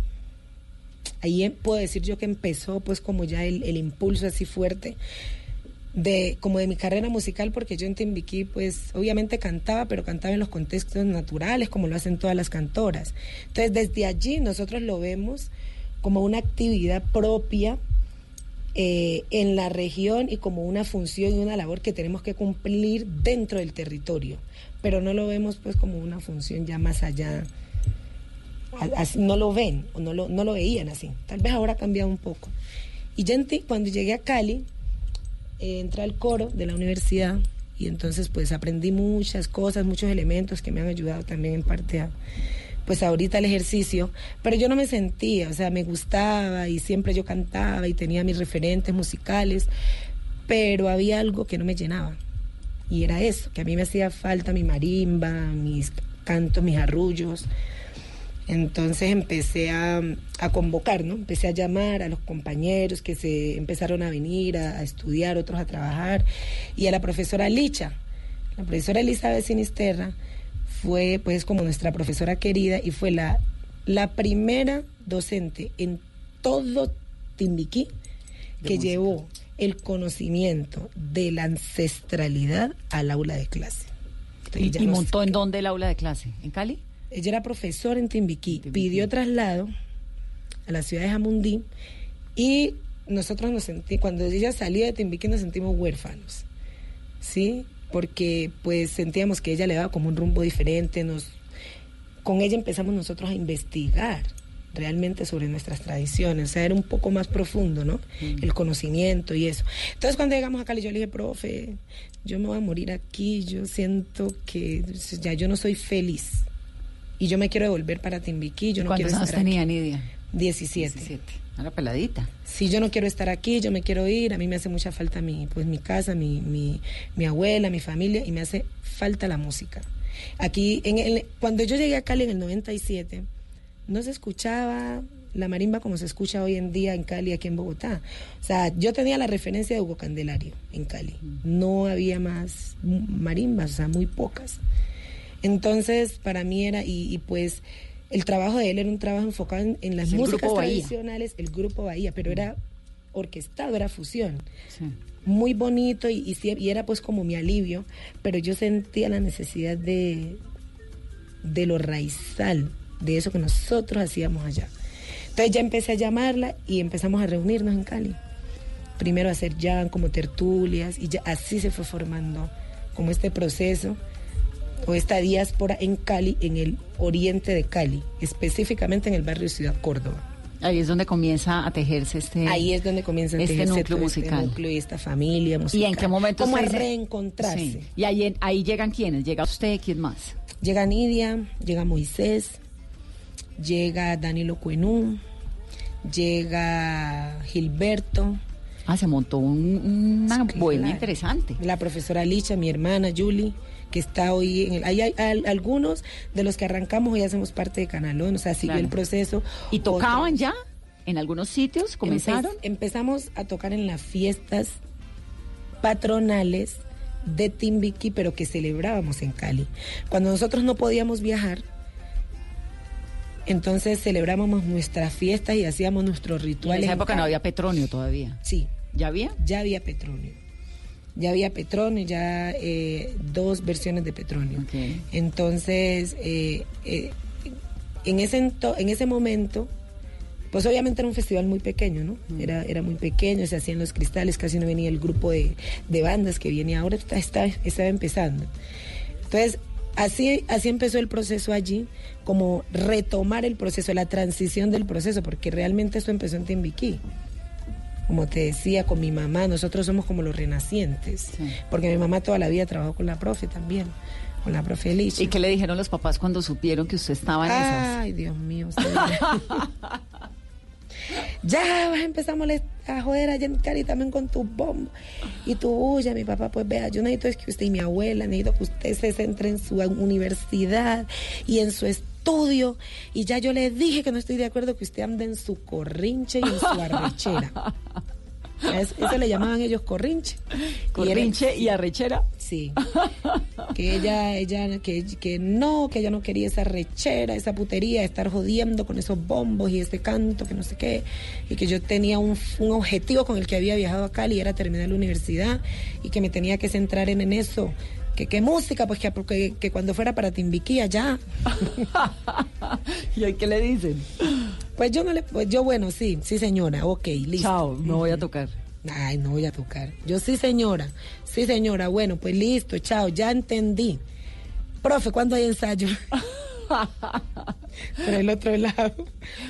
ahí em- puedo decir yo que empezó pues como ya el, el impulso así fuerte de como de mi carrera musical porque yo en Timbiquí pues obviamente cantaba pero cantaba en los contextos naturales como lo hacen todas las cantoras. Entonces desde allí nosotros lo vemos como una actividad propia eh, en la región y como una función y una labor que tenemos que cumplir dentro del territorio pero no lo vemos pues como una función ya más allá no lo ven o no lo, no lo veían así. Tal vez ahora ha cambiado un poco. Y ti- cuando llegué a Cali, eh, entré al coro de la universidad y entonces pues aprendí muchas cosas, muchos elementos que me han ayudado también en parte a pues ahorita el ejercicio, pero yo no me sentía, o sea, me gustaba y siempre yo cantaba y tenía mis referentes musicales, pero había algo que no me llenaba. Y era eso, que a mí me hacía falta mi marimba, mis cantos, mis arrullos. Entonces empecé a, a convocar, ¿no? Empecé a llamar a los compañeros que se empezaron a venir a, a estudiar, otros a trabajar, y a la profesora Licha. La profesora Elizabeth Sinisterra fue pues como nuestra profesora querida y fue la, la primera docente en todo Timbiquí que música. llevó el conocimiento de la ancestralidad al aula de clase. Entonces, ¿Y, montó en dónde el aula de clase? ¿En Cali? Ella era profesora en Timbiquí, pidió traslado a la ciudad de Jamundí y nosotros nos sentimos, cuando ella salía de Timbiquí nos sentimos huérfanos, ¿sí? Porque pues sentíamos que ella le daba como un rumbo diferente, nos, con ella empezamos nosotros a investigar realmente sobre nuestras tradiciones, o sea, era un poco más profundo, ¿no? El conocimiento y eso. Entonces cuando llegamos a Cali yo le dije, profe, yo me voy a morir aquí, yo siento que ya yo no soy feliz y yo me quiero devolver para Timbiquí, yo no quiero ¿Cuántos años estar tenía aquí. Nidia? 17. Era peladita. Si yo no quiero estar aquí, yo me quiero ir, a mí me hace mucha falta mi, pues, mi casa, mi, mi, mi abuela, mi familia, y me hace falta la música. Aquí, en el, cuando yo llegué a Cali en el 97, no se escuchaba la marimba como se escucha hoy en día en Cali, aquí en Bogotá. O sea, yo tenía la referencia de Hugo Candelario en Cali. No había más marimbas, o sea, muy pocas. Entonces, para mí era, y, y pues el trabajo de él era un trabajo enfocado en, en las el músicas tradicionales, el grupo Bahía, pero era orquestado, era fusión. Muy bonito y, y, era pues como mi alivio, pero yo sentía la necesidad de, de lo raizal, de eso que nosotros hacíamos allá. Entonces ya empecé a llamarla y empezamos a reunirnos en Cali. Primero a hacer jam, como tertulias, y ya así se fue formando como este proceso o esta diáspora en Cali, en el oriente de Cali, específicamente en el barrio Ciudad Córdoba. Ahí es donde comienza a tejerse este. Ahí es donde comienza a este tejerse núcleo musical. Este núcleo y esta familia musical. ¿Y en qué momento Como a reencontrarse. Sí. Y ahí, en- ahí llegan quiénes? ¿Llega usted? ¿Quién más? Llega Nidia, llega Moisés, llega Danilo Cuenú, llega Gilberto. Ah, se montó un- una buena interesante. La profesora Licha, mi hermana Julie, que está hoy en el... Hay al- algunos de los que arrancamos hoy hacemos parte de Canalón, o sea, siguió Claro. el proceso. ¿Y tocaban ya? ¿En algunos sitios comenzaron? Empe- empezamos a tocar en las fiestas patronales de Timbiquí, pero que celebrábamos en Cali. Cuando nosotros no podíamos viajar, entonces celebrábamos nuestras fiestas y hacíamos nuestros En rituales. esa en época no había petróleo todavía. Sí, ¿Ya había? Ya había Petronio. Ya había Petronio, ya eh, dos versiones de Petronio. Entonces, eh, eh, en, ese ento- en ese momento, pues obviamente era un festival muy pequeño, ¿no? Era, era muy pequeño, se hacían los cristales, casi no venía el grupo de, de bandas que viene ahora, está, está- estaba empezando. Entonces, así, así empezó el proceso allí, como retomar el proceso, la transición del proceso, porque realmente esto empezó en Timbiquí. Como te decía, con mi mamá, nosotros somos como los renacientes, porque mi mamá toda la vida trabajó con la profe también, con la profe Licha. ¿Y qué le dijeron los papás cuando supieron que usted estaba en esas? Ay, Dios mío. [LAUGHS] ya vas a empezar a, molest- a joder a Cari también con tu bombo y tu bulla, mi papá. Pues vea, yo necesito es que usted y mi abuela, necesito que usted se centre en su universidad y en su estudio. Y ya yo le dije que no estoy de acuerdo que usted ande en su corrinche y en su arrechera. [LAUGHS] Es- Eso le llamaban ellos corrinche. Corrinche y arrechera. Sí. [LAUGHS] Que ella, ella, que, que no, que ella no quería esa rechera, esa putería, estar jodiendo con esos bombos y ese canto, que no sé qué. Y que yo tenía un, un objetivo con el que había viajado a Cali, era terminar la universidad y que me tenía que centrar en, en eso. Que qué música, pues que, que, que cuando fuera para Timbiquí allá. [LAUGHS] ¿Y ahí qué le dicen? Pues yo no le, pues yo bueno, sí, sí señora, ok, listo. Chao, no voy a tocar. Ay, no voy a tocar. Yo sí señora, sí señora, bueno, pues listo, chao, ya entendí. Profe, ¿cuándo hay ensayo? [LAUGHS] Por el otro lado.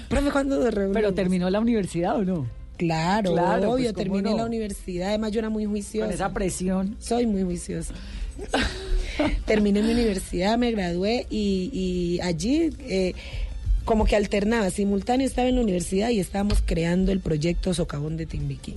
Profe, ¿cuándo nos reunimos? ¿Pero terminó la universidad o no? Claro, Claro, obvio, pues, ¿cómo terminé no? la universidad. Además, yo era muy juiciosa. Con esa presión. Soy muy juiciosa. [LAUGHS] Terminé mi universidad, me gradué y, allí eh, como que alternaba, simultáneo estaba en la universidad y estábamos creando el proyecto Socavón de Timbiquí.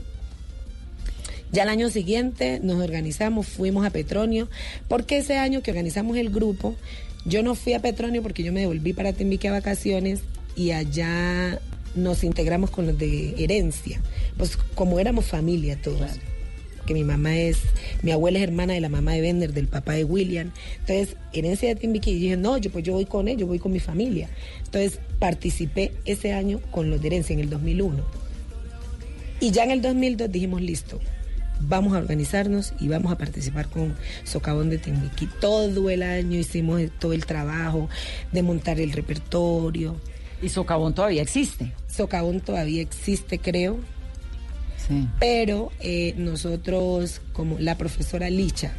Ya el año siguiente nos organizamos, fuimos a Petronio, porque ese año que organizamos el grupo, yo no fui a Petronio porque yo me devolví para Timbiquí a vacaciones y allá nos integramos con los de herencia, pues como éramos familia todos. Que mi mamá es, mi abuela es hermana de la mamá de Bender, del papá de William. Entonces, herencia de Timbiquí, dije, no, yo pues yo voy con ellos, voy con mi familia. Entonces, participé ese año con los de herencia en el 2001. Y ya en el 2002 dijimos, listo, vamos a organizarnos y vamos a participar con Socavón de Timbiquí. Todo el año hicimos todo el trabajo de montar el repertorio. ¿Y Socavón todavía existe? Socavón todavía existe, creo. Pero eh, nosotros, como la profesora Licha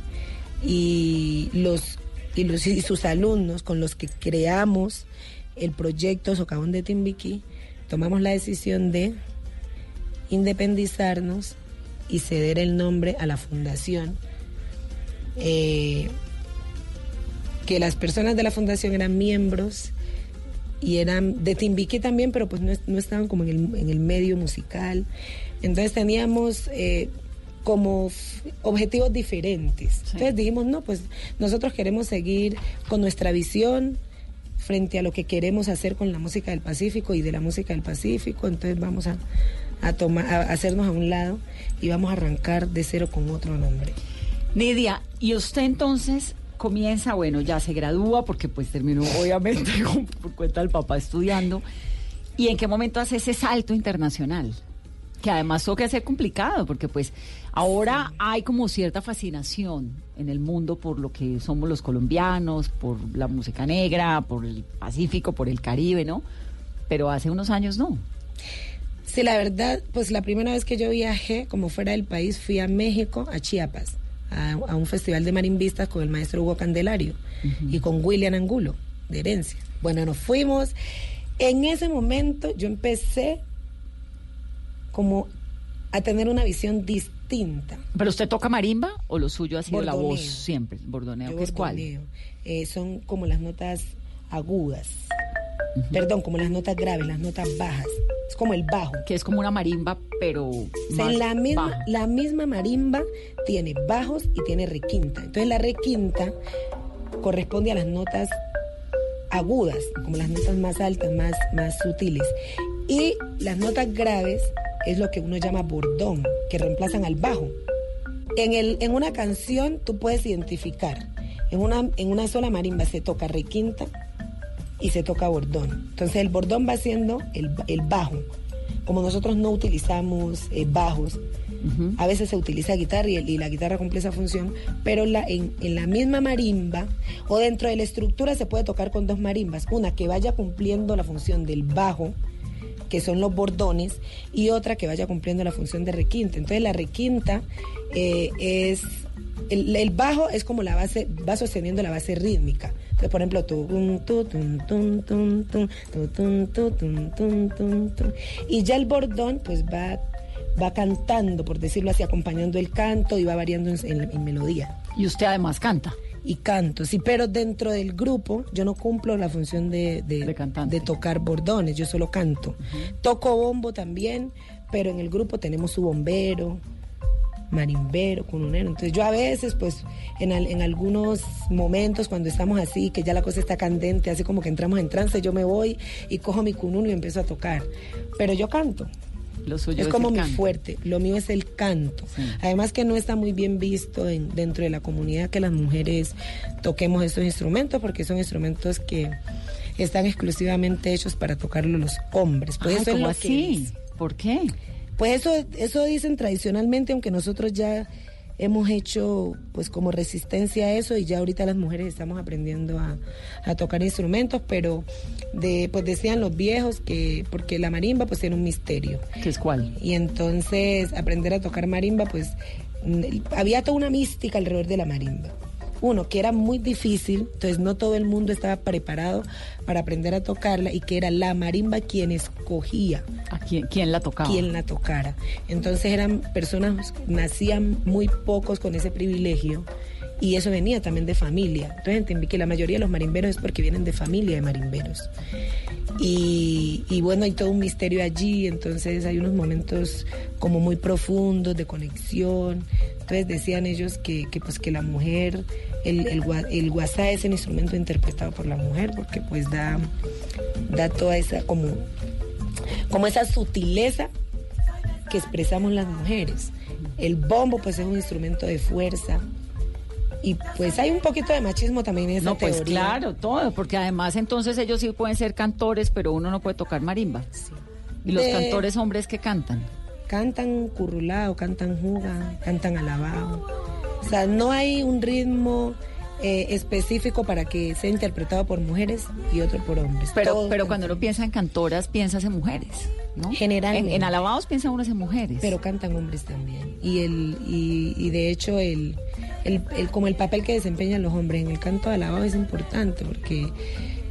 y los, y los y sus alumnos con los que creamos el proyecto Socavón de Timbiquí, tomamos la decisión de independizarnos y ceder el nombre a la fundación. Eh, que las personas de la fundación eran miembros y eran de Timbiquí también, pero pues no, no estaban como en el, en el medio musical. Entonces teníamos eh, como objetivos diferentes. Entonces dijimos, no, pues nosotros queremos seguir con nuestra visión frente a lo que queremos hacer con la música del Pacífico y de la música del Pacífico. Entonces vamos a, a, tomar, a hacernos a un lado y vamos a arrancar de cero con otro nombre. Nidia, y usted entonces comienza, bueno, ya se gradúa porque pues terminó obviamente [LAUGHS] por cuenta del papá estudiando. ¿Y en qué momento hace ese salto internacional? Que además toca ser complicado porque pues ahora hay como cierta fascinación en el mundo por lo que somos los colombianos, por la música negra, por el Pacífico, por el Caribe, ¿no? Pero hace unos años no. Sí, la verdad, pues la primera vez que yo viajé como fuera del país fui a México, a Chiapas, a, a un festival de marimbistas con el maestro Hugo Candelario y con William Angulo, de herencia. Bueno, nos fuimos. En ese momento yo empecé como a tener una visión distinta. ¿Pero usted toca marimba o lo suyo ha sido la voz siempre? Bordoneo, Yo ¿qué es cuál? Eh, son como las notas agudas. Perdón, como las notas graves, las notas bajas. Es como el bajo. Que es como una marimba, pero O sea, más la, misma, baja. la misma marimba tiene bajos y tiene requinta. Entonces la requinta corresponde a las notas agudas, como las notas más altas, más, más sutiles. Y las notas graves es lo que uno llama bordón, que reemplazan al bajo. En, el, en una canción tú puedes identificar, en una, en una sola marimba se toca requinta y se toca bordón. Entonces el bordón va siendo el, el bajo. Como nosotros no utilizamos eh, bajos, A veces se utiliza guitarra y, y la guitarra cumple esa función, pero la, en, en la misma marimba o dentro de la estructura se puede tocar con dos marimbas. Una que vaya cumpliendo la función del bajo, que son los bordones, y otra que vaya cumpliendo la función de requinta. Entonces la requinta eh, es, el, el bajo es como la base, va sosteniendo la base rítmica. Entonces, por ejemplo, y ya el bordón pues va, va cantando, por decirlo así, acompañando el canto y va variando en, en- en melodía. Y usted además canta. Y canto, sí, pero dentro del grupo yo no cumplo la función de, de, de tocar bordones, yo solo canto. Toco bombo también, pero en el grupo tenemos su bombero, marimbero, cununero. Entonces yo a veces, pues, en, al- en algunos momentos cuando estamos así, que ya la cosa está candente, así como que entramos en trance, yo me voy y cojo mi cununo y empiezo a tocar. Pero yo canto. Lo suyo es es como mi canto. fuerte, lo mío es el canto. Además que no está muy bien visto en- dentro de la comunidad que las mujeres toquemos estos instrumentos porque son instrumentos que están exclusivamente hechos para tocarlo los hombres. Pues Ay, eso es ¿cómo lo así? que es. ¿Por qué? Pues eso, eso dicen tradicionalmente, aunque nosotros ya hemos hecho pues como resistencia a eso y ya ahorita las mujeres estamos aprendiendo a, a tocar instrumentos, pero de, pues decían los viejos que, porque la marimba pues tiene un misterio. ¿Qué es cuál? Y entonces aprender a tocar marimba pues había toda una mística alrededor de la marimba. Uno, que era muy difícil, entonces no todo el mundo estaba preparado para aprender a tocarla y que era la marimba quien escogía. ¿A quién, quién la tocaba? Quien la tocara. Entonces eran personas, nacían muy pocos con ese privilegio y eso venía también de familia. Entonces entendí que la mayoría de los marimberos es porque vienen de familia de marimberos. Y, y bueno, hay todo un misterio allí, entonces hay unos momentos como muy profundos de conexión. Entonces decían ellos que, que, pues que la mujer, el, el, el guasá es el instrumento interpretado por la mujer porque pues da, da toda esa como, como esa sutileza que expresamos las mujeres. El bombo pues es un instrumento de fuerza. Y pues hay un poquito de machismo también en esa No, pues teoría. claro, todo, porque además entonces ellos sí pueden ser cantores, pero uno no puede tocar marimba. Y los De- cantores hombres que cantan. Cantan currulao, cantan juga, cantan alabao. O sea, no hay un ritmo eh, específico para que sea interpretado por mujeres y otro por hombres. Pero, Todos pero cuando uno piensa en cantoras, piensas en mujeres, ¿no? Generalmente. En, en alabados piensa uno en mujeres. Pero cantan hombres también. Y el y, y de hecho el, el, el- como el papel que desempeñan los hombres en el canto de alabado es importante porque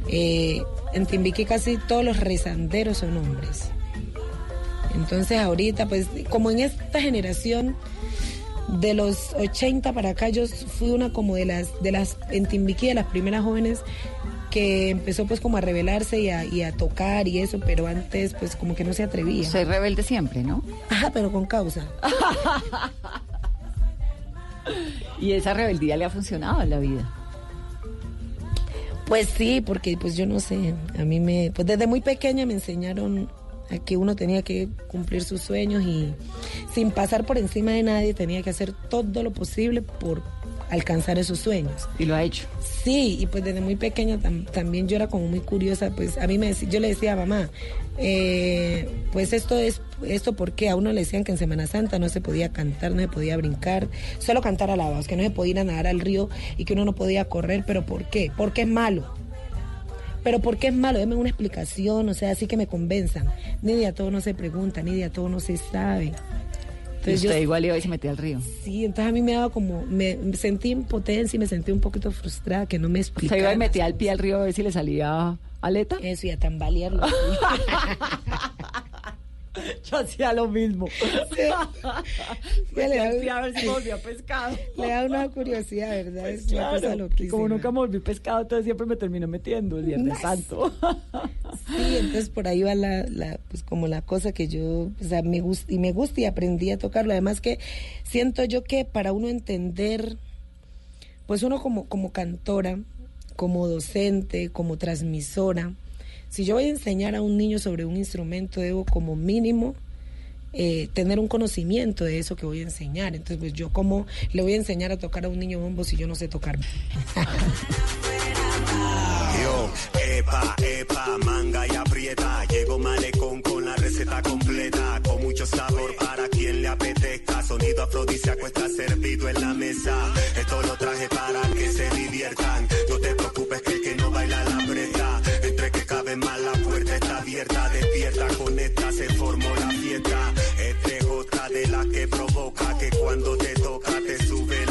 eh, en Timbiquí casi todos los rezanderos son hombres. Entonces ahorita, pues como en esta generación de los 80 para acá, yo fui una como de las, de las, en Timbiquí, de las primeras jóvenes que empezó pues como a y a, y a tocar y eso, pero antes pues como que no se atrevía. Soy rebelde siempre, ¿no? Ajá, pero con causa. [LAUGHS] Y esa rebeldía le ha funcionado en la vida. Pues sí, porque pues yo no sé, a mí me, pues desde muy pequeña me enseñaron a que uno tenía que cumplir sus sueños y sin pasar por encima de nadie tenía que hacer todo lo posible por alcanzar esos sueños. Y lo ha hecho. Sí, y pues desde muy pequeña tam- también yo era como muy curiosa, pues a mí me dec- yo le decía a mamá, eh, pues esto es, esto porque a uno le decían que en Semana Santa no se podía cantar, no se podía brincar, solo cantar alabados, que no se podía ir a nadar al río y que uno no podía correr, pero ¿por qué? Porque es malo. Pero ¿por qué es malo? Deme una explicación, o sea, así que me convenzan. Ni de a todo no se pregunta, ni de a todo no se sabe. Y usted igual iba y se metía al río. Sí, entonces a mí me daba como, me, sentí impotencia y me sentí un poquito frustrada que no me explicaban. iba y metía el pie al río a ver si le salía aleta. Eso, y a tambalearlo. [LAUGHS] [LAUGHS] Yo hacía lo mismo. [LAUGHS] le da- a ver si volvía pescado. Le da una curiosidad, ¿verdad? es una cosa loquísima. como nunca me volví pescado, entonces siempre me terminó metiendo el Viernes Santo. [LAUGHS] Sí, entonces por ahí va la, la, pues como la cosa que yo, o sea, me gusta y me gusta y aprendí a tocarlo. Además que siento yo que para uno entender, pues uno como, como cantora, como docente, como transmisora, si yo voy a enseñar a un niño sobre un instrumento, debo como mínimo eh, tener un conocimiento de eso que voy a enseñar. Entonces, pues yo como le voy a enseñar a tocar a un niño bombo si yo no sé tocar. [LAUGHS] Epa, epa, manga y aprieta. Llego malecón con la receta completa, con mucho sabor para quien le apetezca. Sonido afrodisíaco está servido en la mesa. Esto lo traje para que se diviertan. No te preocupes que el que no baila la preta. Entre que cabe más la puerta está abierta. Despierta, conecta, se formó la fiesta. Este jota de la que provoca que cuando te toca te sube la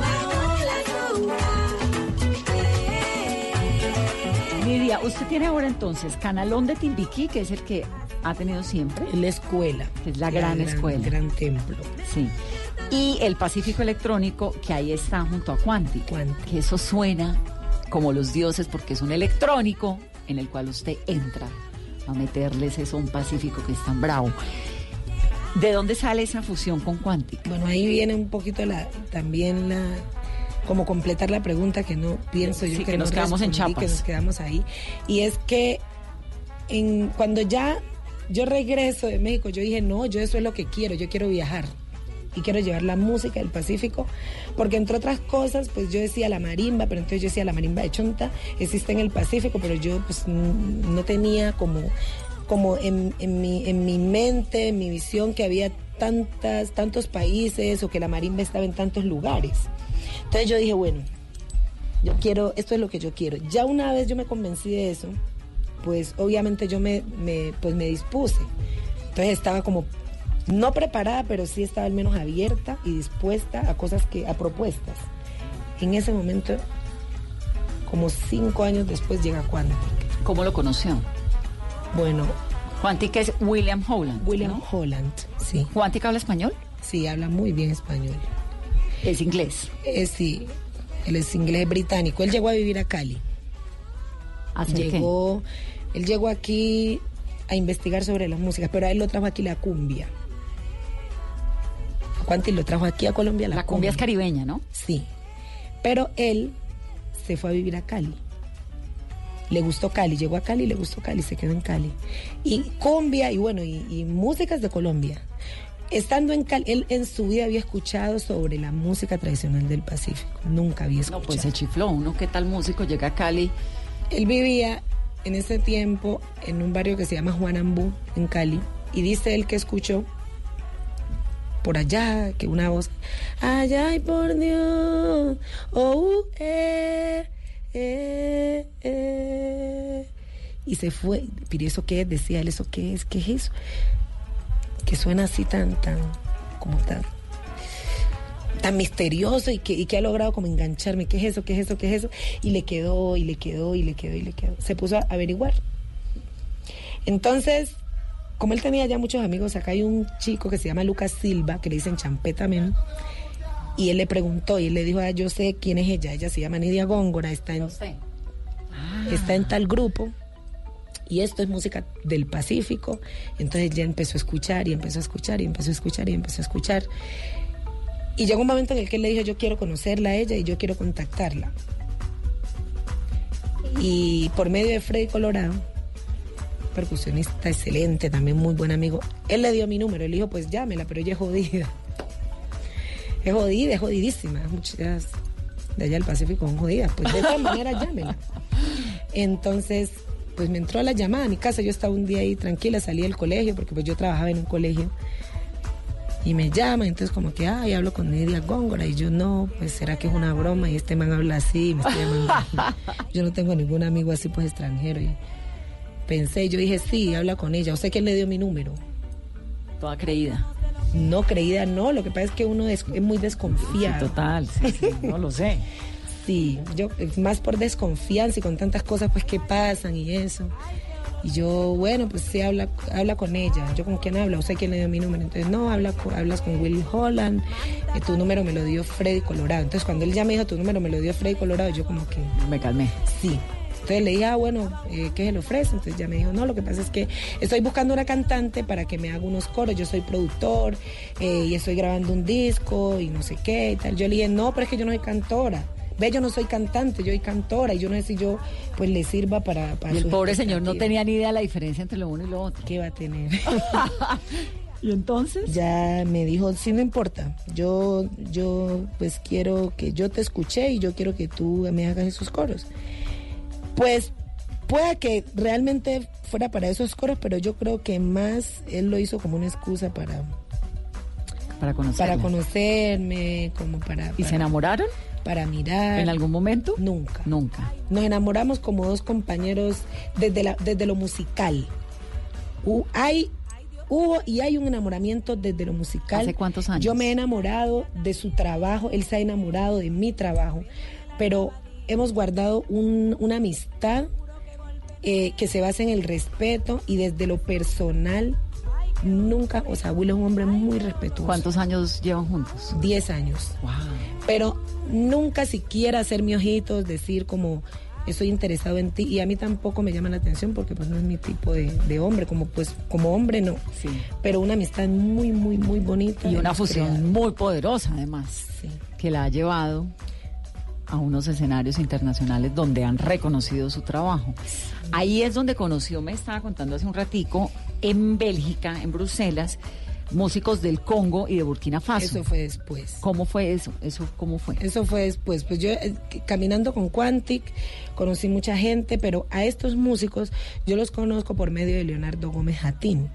Bajo la sombra. Nidia, usted tiene ahora entonces Canalón de Timbiquí, que es el que ha tenido siempre. La escuela. Que es la gran, escuela. Gran templo. Sí. Y el Pacífico Electrónico, que ahí está junto a Quantic. Que eso suena como los dioses porque es un electrónico en el cual usted entra a meterles eso a un Pacífico que es tan bravo. ¿De dónde sale esa fusión con Quantic? Bueno, ahí viene un poquito la también la como completar la pregunta que no pienso yo Sí, que, que nos no quedamos en Chiapas. que nos quedamos ahí y es que en, cuando ya yo regreso de México yo dije no yo eso es lo que quiero yo quiero viajar y quiero llevar la música del Pacífico porque entre otras cosas pues yo decía la marimba pero entonces yo decía la marimba de Chonta existe en el Pacífico pero yo pues no tenía como como en, en mi, en mi mente, en mi visión, que había tantas, tantos países o que la marimba estaba en tantos lugares. Entonces yo dije, bueno, yo quiero, esto es lo que yo quiero. Ya una vez yo me convencí de eso, pues obviamente yo me, pues me dispuse. Entonces estaba como, no preparada, pero sí estaba al menos abierta y dispuesta a cosas que, a propuestas. En ese momento, como cinco años después, llega Quantic. ¿Cómo lo conoció? Bueno. Quantic es William Holland. William Holland, sí. ¿Quantic habla español? Sí, habla muy bien español. ¿Es inglés? Eh, sí, él es inglés británico. Él llegó a vivir a Cali. ¿Hacer qué? llegó, Él llegó aquí a investigar sobre las músicas, pero a él lo trajo aquí la cumbia. Quantic lo trajo aquí a Colombia la, La cumbia es caribeña, ¿no? Sí. Pero él se fue a vivir a Cali. Le gustó Cali, llegó a Cali, le gustó Cali, se quedó en Cali. Y cumbia y bueno, y, y músicas de Colombia. Estando en Cali, él en su vida había escuchado sobre la música tradicional del Pacífico. Nunca había escuchado. No, pues se chifló. Uno, ¿qué tal músico? Llega a Cali. Él vivía en ese tiempo en un barrio que se llama Juanambú, en Cali. Y dice él que escuchó por allá, que una voz, ay, ay, por Dios, oh, eh, eh, eh. Y se fue, pero ¿eso qué? Decía él, ¿eso qué es? ¿Qué es eso? Que suena así tan, tan, como tan, tan misterioso y que, y que ha logrado como engancharme. ¿Qué es eso? ¿Qué es eso? ¿Qué es eso? Y le quedó, y le quedó, y le quedó, y le quedó. Se puso a averiguar. Entonces, como él tenía ya muchos amigos, acá hay un chico que se llama Lucas Silva, que le dicen champé también. Y él le preguntó y él le dijo, ah, yo sé quién es ella. Ella se llama Nidia Góngora, está en, está en tal grupo. y esto es música del Pacífico. Entonces ya empezó a escuchar y empezó a escuchar y empezó a escuchar y empezó a escuchar. Y llegó un momento en el que él le dijo, yo quiero conocerla a ella y yo quiero contactarla. Y por medio de Freddy Colorado, percusionista excelente, también muy buen amigo, él le dio mi número, él dijo, pues llámela, pero ella es jodida. Es jodida, es jodidísima. Muchas de allá del Pacífico son jodidas, pues de esta manera [LAUGHS] llámela. Entonces, pues me entró la llamada a mi casa, yo estaba un día ahí tranquila, salí del colegio, porque pues yo trabajaba en un colegio. Y me llama, entonces como que, ay, hablo con Nidia Góngora. Y yo, no, pues será que es una broma y este man habla así, me está llamando. [LAUGHS] yo no tengo ningún amigo así pues extranjero. Y pensé, yo dije, sí, habla con ella. O sea que le dio mi número. Toda creída. No, creída no, lo que pasa es que uno es, muy desconfiado. Sí, total, sí, sí, no lo sé. [LAUGHS] Sí, yo eh, más por desconfianza y con tantas cosas pues que pasan y eso. Y yo, bueno, pues sí, habla, habla con ella. Yo con quién habla, o sea, quién le dio mi número. Entonces, no, habla, hablas con Will Holland, eh, tu número me lo dio Freddy Colorado. Entonces, cuando él ya me dijo, tu número me lo dio Freddy Colorado, yo como que... Me calmé. Sí. Entonces le dije, ah, bueno, eh, ¿qué se le ofrece? Entonces ya me dijo, no, lo que pasa es que estoy buscando una cantante para que me haga unos coros. Yo soy productor eh, y estoy grabando un disco y no sé qué y tal. Yo le dije, no, pero es que yo no soy cantora. Ve, yo no soy cantante, yo soy cantora y yo no sé si yo pues le sirva para... para Y el pobre señor no tenía ni idea de la diferencia entre lo uno y lo otro. ¿Qué va a tener? [LAUGHS] ¿Y entonces? Ya me dijo, sí, no importa. Yo, yo, pues quiero que yo te escuché y yo quiero que tú me hagas esos coros. Pues pueda que realmente fuera para esos coros, pero yo creo que más él lo hizo como una excusa para, Para para conocerme, como para... ¿Y se enamoraron? Para mirar. ¿En algún momento? Nunca. Nunca. Nos enamoramos como dos compañeros desde, la, desde lo musical. Hay, hubo y hay un enamoramiento desde lo musical. ¿Hace cuántos años? Yo me he enamorado de su trabajo, él se ha enamorado de mi trabajo, pero hemos guardado un- una amistad eh, que se basa en el respeto y desde lo personal nunca, o sea, Will es un hombre muy respetuoso. ¿Cuántos años llevan juntos? Diez años. Pero nunca siquiera hacer mi ojitos, decir como estoy interesado en ti y a mí tampoco me llama la atención porque pues no es mi tipo de, de hombre, como pues como hombre no. Pero una amistad muy, muy, muy bonita. Y una fusión muy poderosa, además, que la ha llevado a unos escenarios internacionales donde han reconocido su trabajo. Ahí es donde conoció, me estaba contando hace un ratico, en Bélgica, en Bruselas, músicos del Congo y de Burkina Faso. Eso fue después. ¿Cómo fue eso? ¿Eso cómo fue? Eso fue después. Pues yo eh, caminando con Quantic conocí mucha gente, pero a estos músicos yo los conozco por medio de Leonardo Gómez Jatín,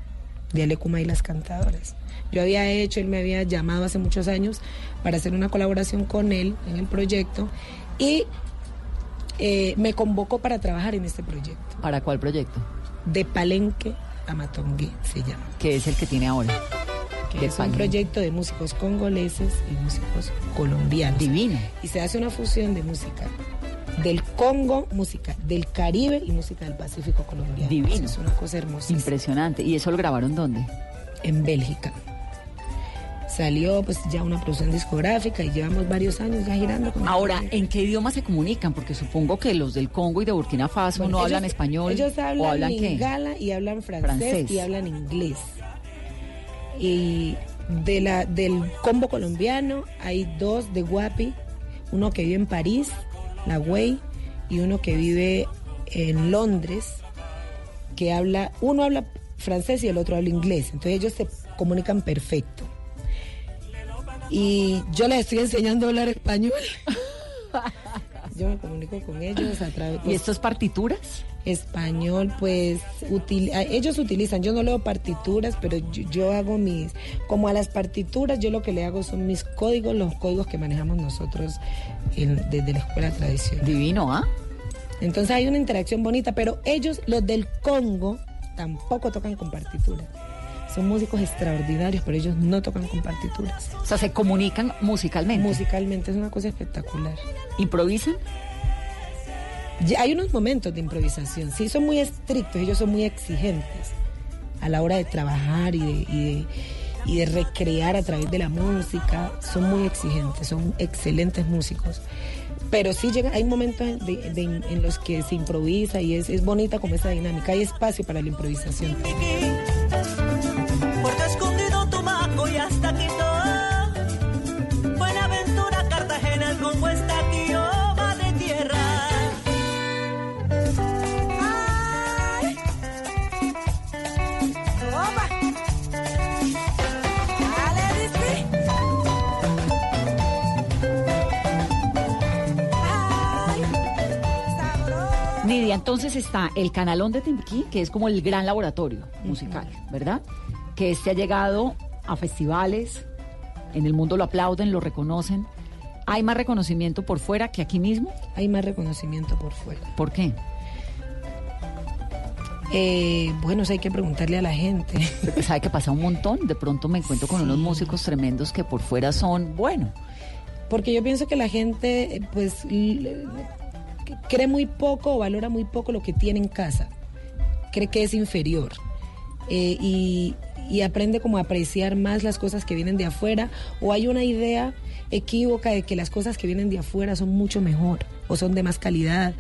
de Alecuma y las Cantadoras. Yo había hecho, él me había llamado hace muchos años para hacer una colaboración con él en el proyecto y eh, me convocó para trabajar en este proyecto. ¿Para cuál proyecto? De Palenque a se llama. Que es el que tiene ahora. que es un proyecto de músicos congoleses y músicos colombianos. Divino. Y se hace una fusión de música del Congo, música del Caribe y música del Pacífico colombiano. Divino. Es una cosa hermosa. Impresionante. ¿Y eso lo grabaron dónde? En Bélgica. Salió pues ya una producción discográfica y llevamos varios años ya girando. con Ahora. ¿en qué idioma se comunican? Porque supongo que los del Congo y de Burkina Faso Bueno, no ellos- hablan español. Ellos hablan, ¿O hablan qué? lingala y hablan francés, Francés. y hablan inglés. Y de la, del combo colombiano hay dos de Guapi, uno que vive en París, la Güey, y uno que vive en Londres, que habla, uno habla francés y el otro habla inglés. Entonces ellos se comunican perfecto. Y yo les estoy enseñando a hablar español. [LAUGHS] Yo me comunico con ellos a través ¿Y estos partituras? Español, pues util- ellos utilizan, yo no leo partituras, pero yo, yo hago mis, como a las partituras, yo lo que le hago son mis códigos, los códigos que manejamos nosotros en- desde la escuela tradicional. Divino, ¿ah? Entonces hay una interacción bonita, pero ellos, los del Congo, tampoco tocan con partituras. Son músicos extraordinarios, pero ellos no tocan con partituras. O sea, se comunican musicalmente. Musicalmente es una cosa espectacular. ¿Improvisan? Ya hay unos momentos de improvisación, sí, son muy estrictos, ellos son muy exigentes a la hora de trabajar y de, y de, y de recrear a través de la música, son muy exigentes, son excelentes músicos. Pero sí llega, hay momentos de- de- en los que se improvisa y es, es bonita como esa dinámica. Hay espacio para la improvisación. Hasta Quito. Buenaventura, Cartagena, el Congo está aquí, oh, madre tierra. Ay. Opa. Dale, Disney. Ay. Nidia, entonces está el canalón de Timbiquí, que es como el gran laboratorio musical, ¿verdad? Que este ha llegado a festivales, en el mundo lo aplauden, lo reconocen. ¿Hay más reconocimiento por fuera que aquí mismo? Hay más reconocimiento por fuera. ¿Por qué? Eh, bueno, eso hay que preguntarle a la gente. [LAUGHS] ¿Sabe que pasa un montón? De pronto me encuentro con unos músicos tremendos que por fuera son, bueno, Porque yo pienso que la gente, eh, pues, cree muy poco o valora muy poco lo que tiene en casa. Cree que es inferior. Eh, y, y aprende como a apreciar más las cosas que vienen de afuera. O hay una idea equívoca de que las cosas que vienen de afuera son mucho mejor. O son de más calidad.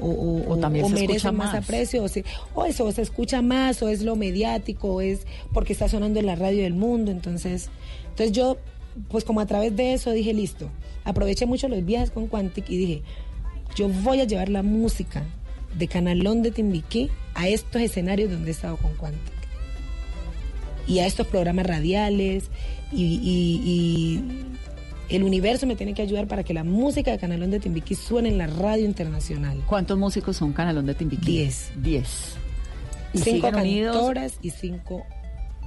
O, o- O también o se merecen escucha más, más. aprecio. O, se- o eso, o se escucha más, o es lo mediático, o es porque está sonando en la radio del mundo. Entonces, entonces yo, pues como a través de eso dije, listo, aproveché mucho los viajes con Quantic y dije, yo voy a llevar la música de Canalón de Timbiquí a estos escenarios donde he estado con Quantic. Y a estos programas radiales y, y- y el universo me tiene que ayudar para que la música de Canalón de Timbiquí suene en la radio internacional. ¿cuántos músicos son Canalón de Timbiquí? Diez. Diez. Y cinco cantoras y cinco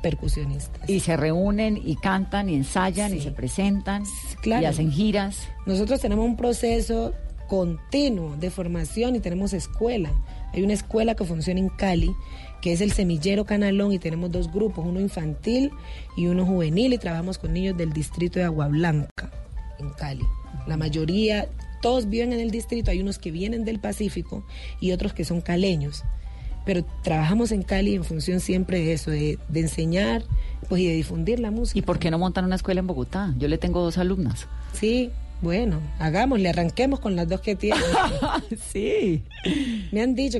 percusionistas. y se reúnen y cantan y ensayan y se presentan claro. y hacen giras. Nosotros tenemos un proceso continuo de formación y tenemos escuela. Hay una escuela que funciona en Cali, que es el Semillero Canalón, y tenemos dos grupos, uno infantil y uno juvenil, y trabajamos con niños del distrito de Agua Blanca, en Cali. La mayoría, todos viven en el distrito, hay unos que vienen del Pacífico y otros que son caleños. Pero trabajamos en Cali en función siempre de eso, de, de enseñar pues, y de difundir la música. ¿Y por qué no montan una escuela en Bogotá? Yo le tengo dos alumnas. Sí, bueno, hagámosle, arranquemos con las dos que tienen. [LAUGHS] sí. Me han dicho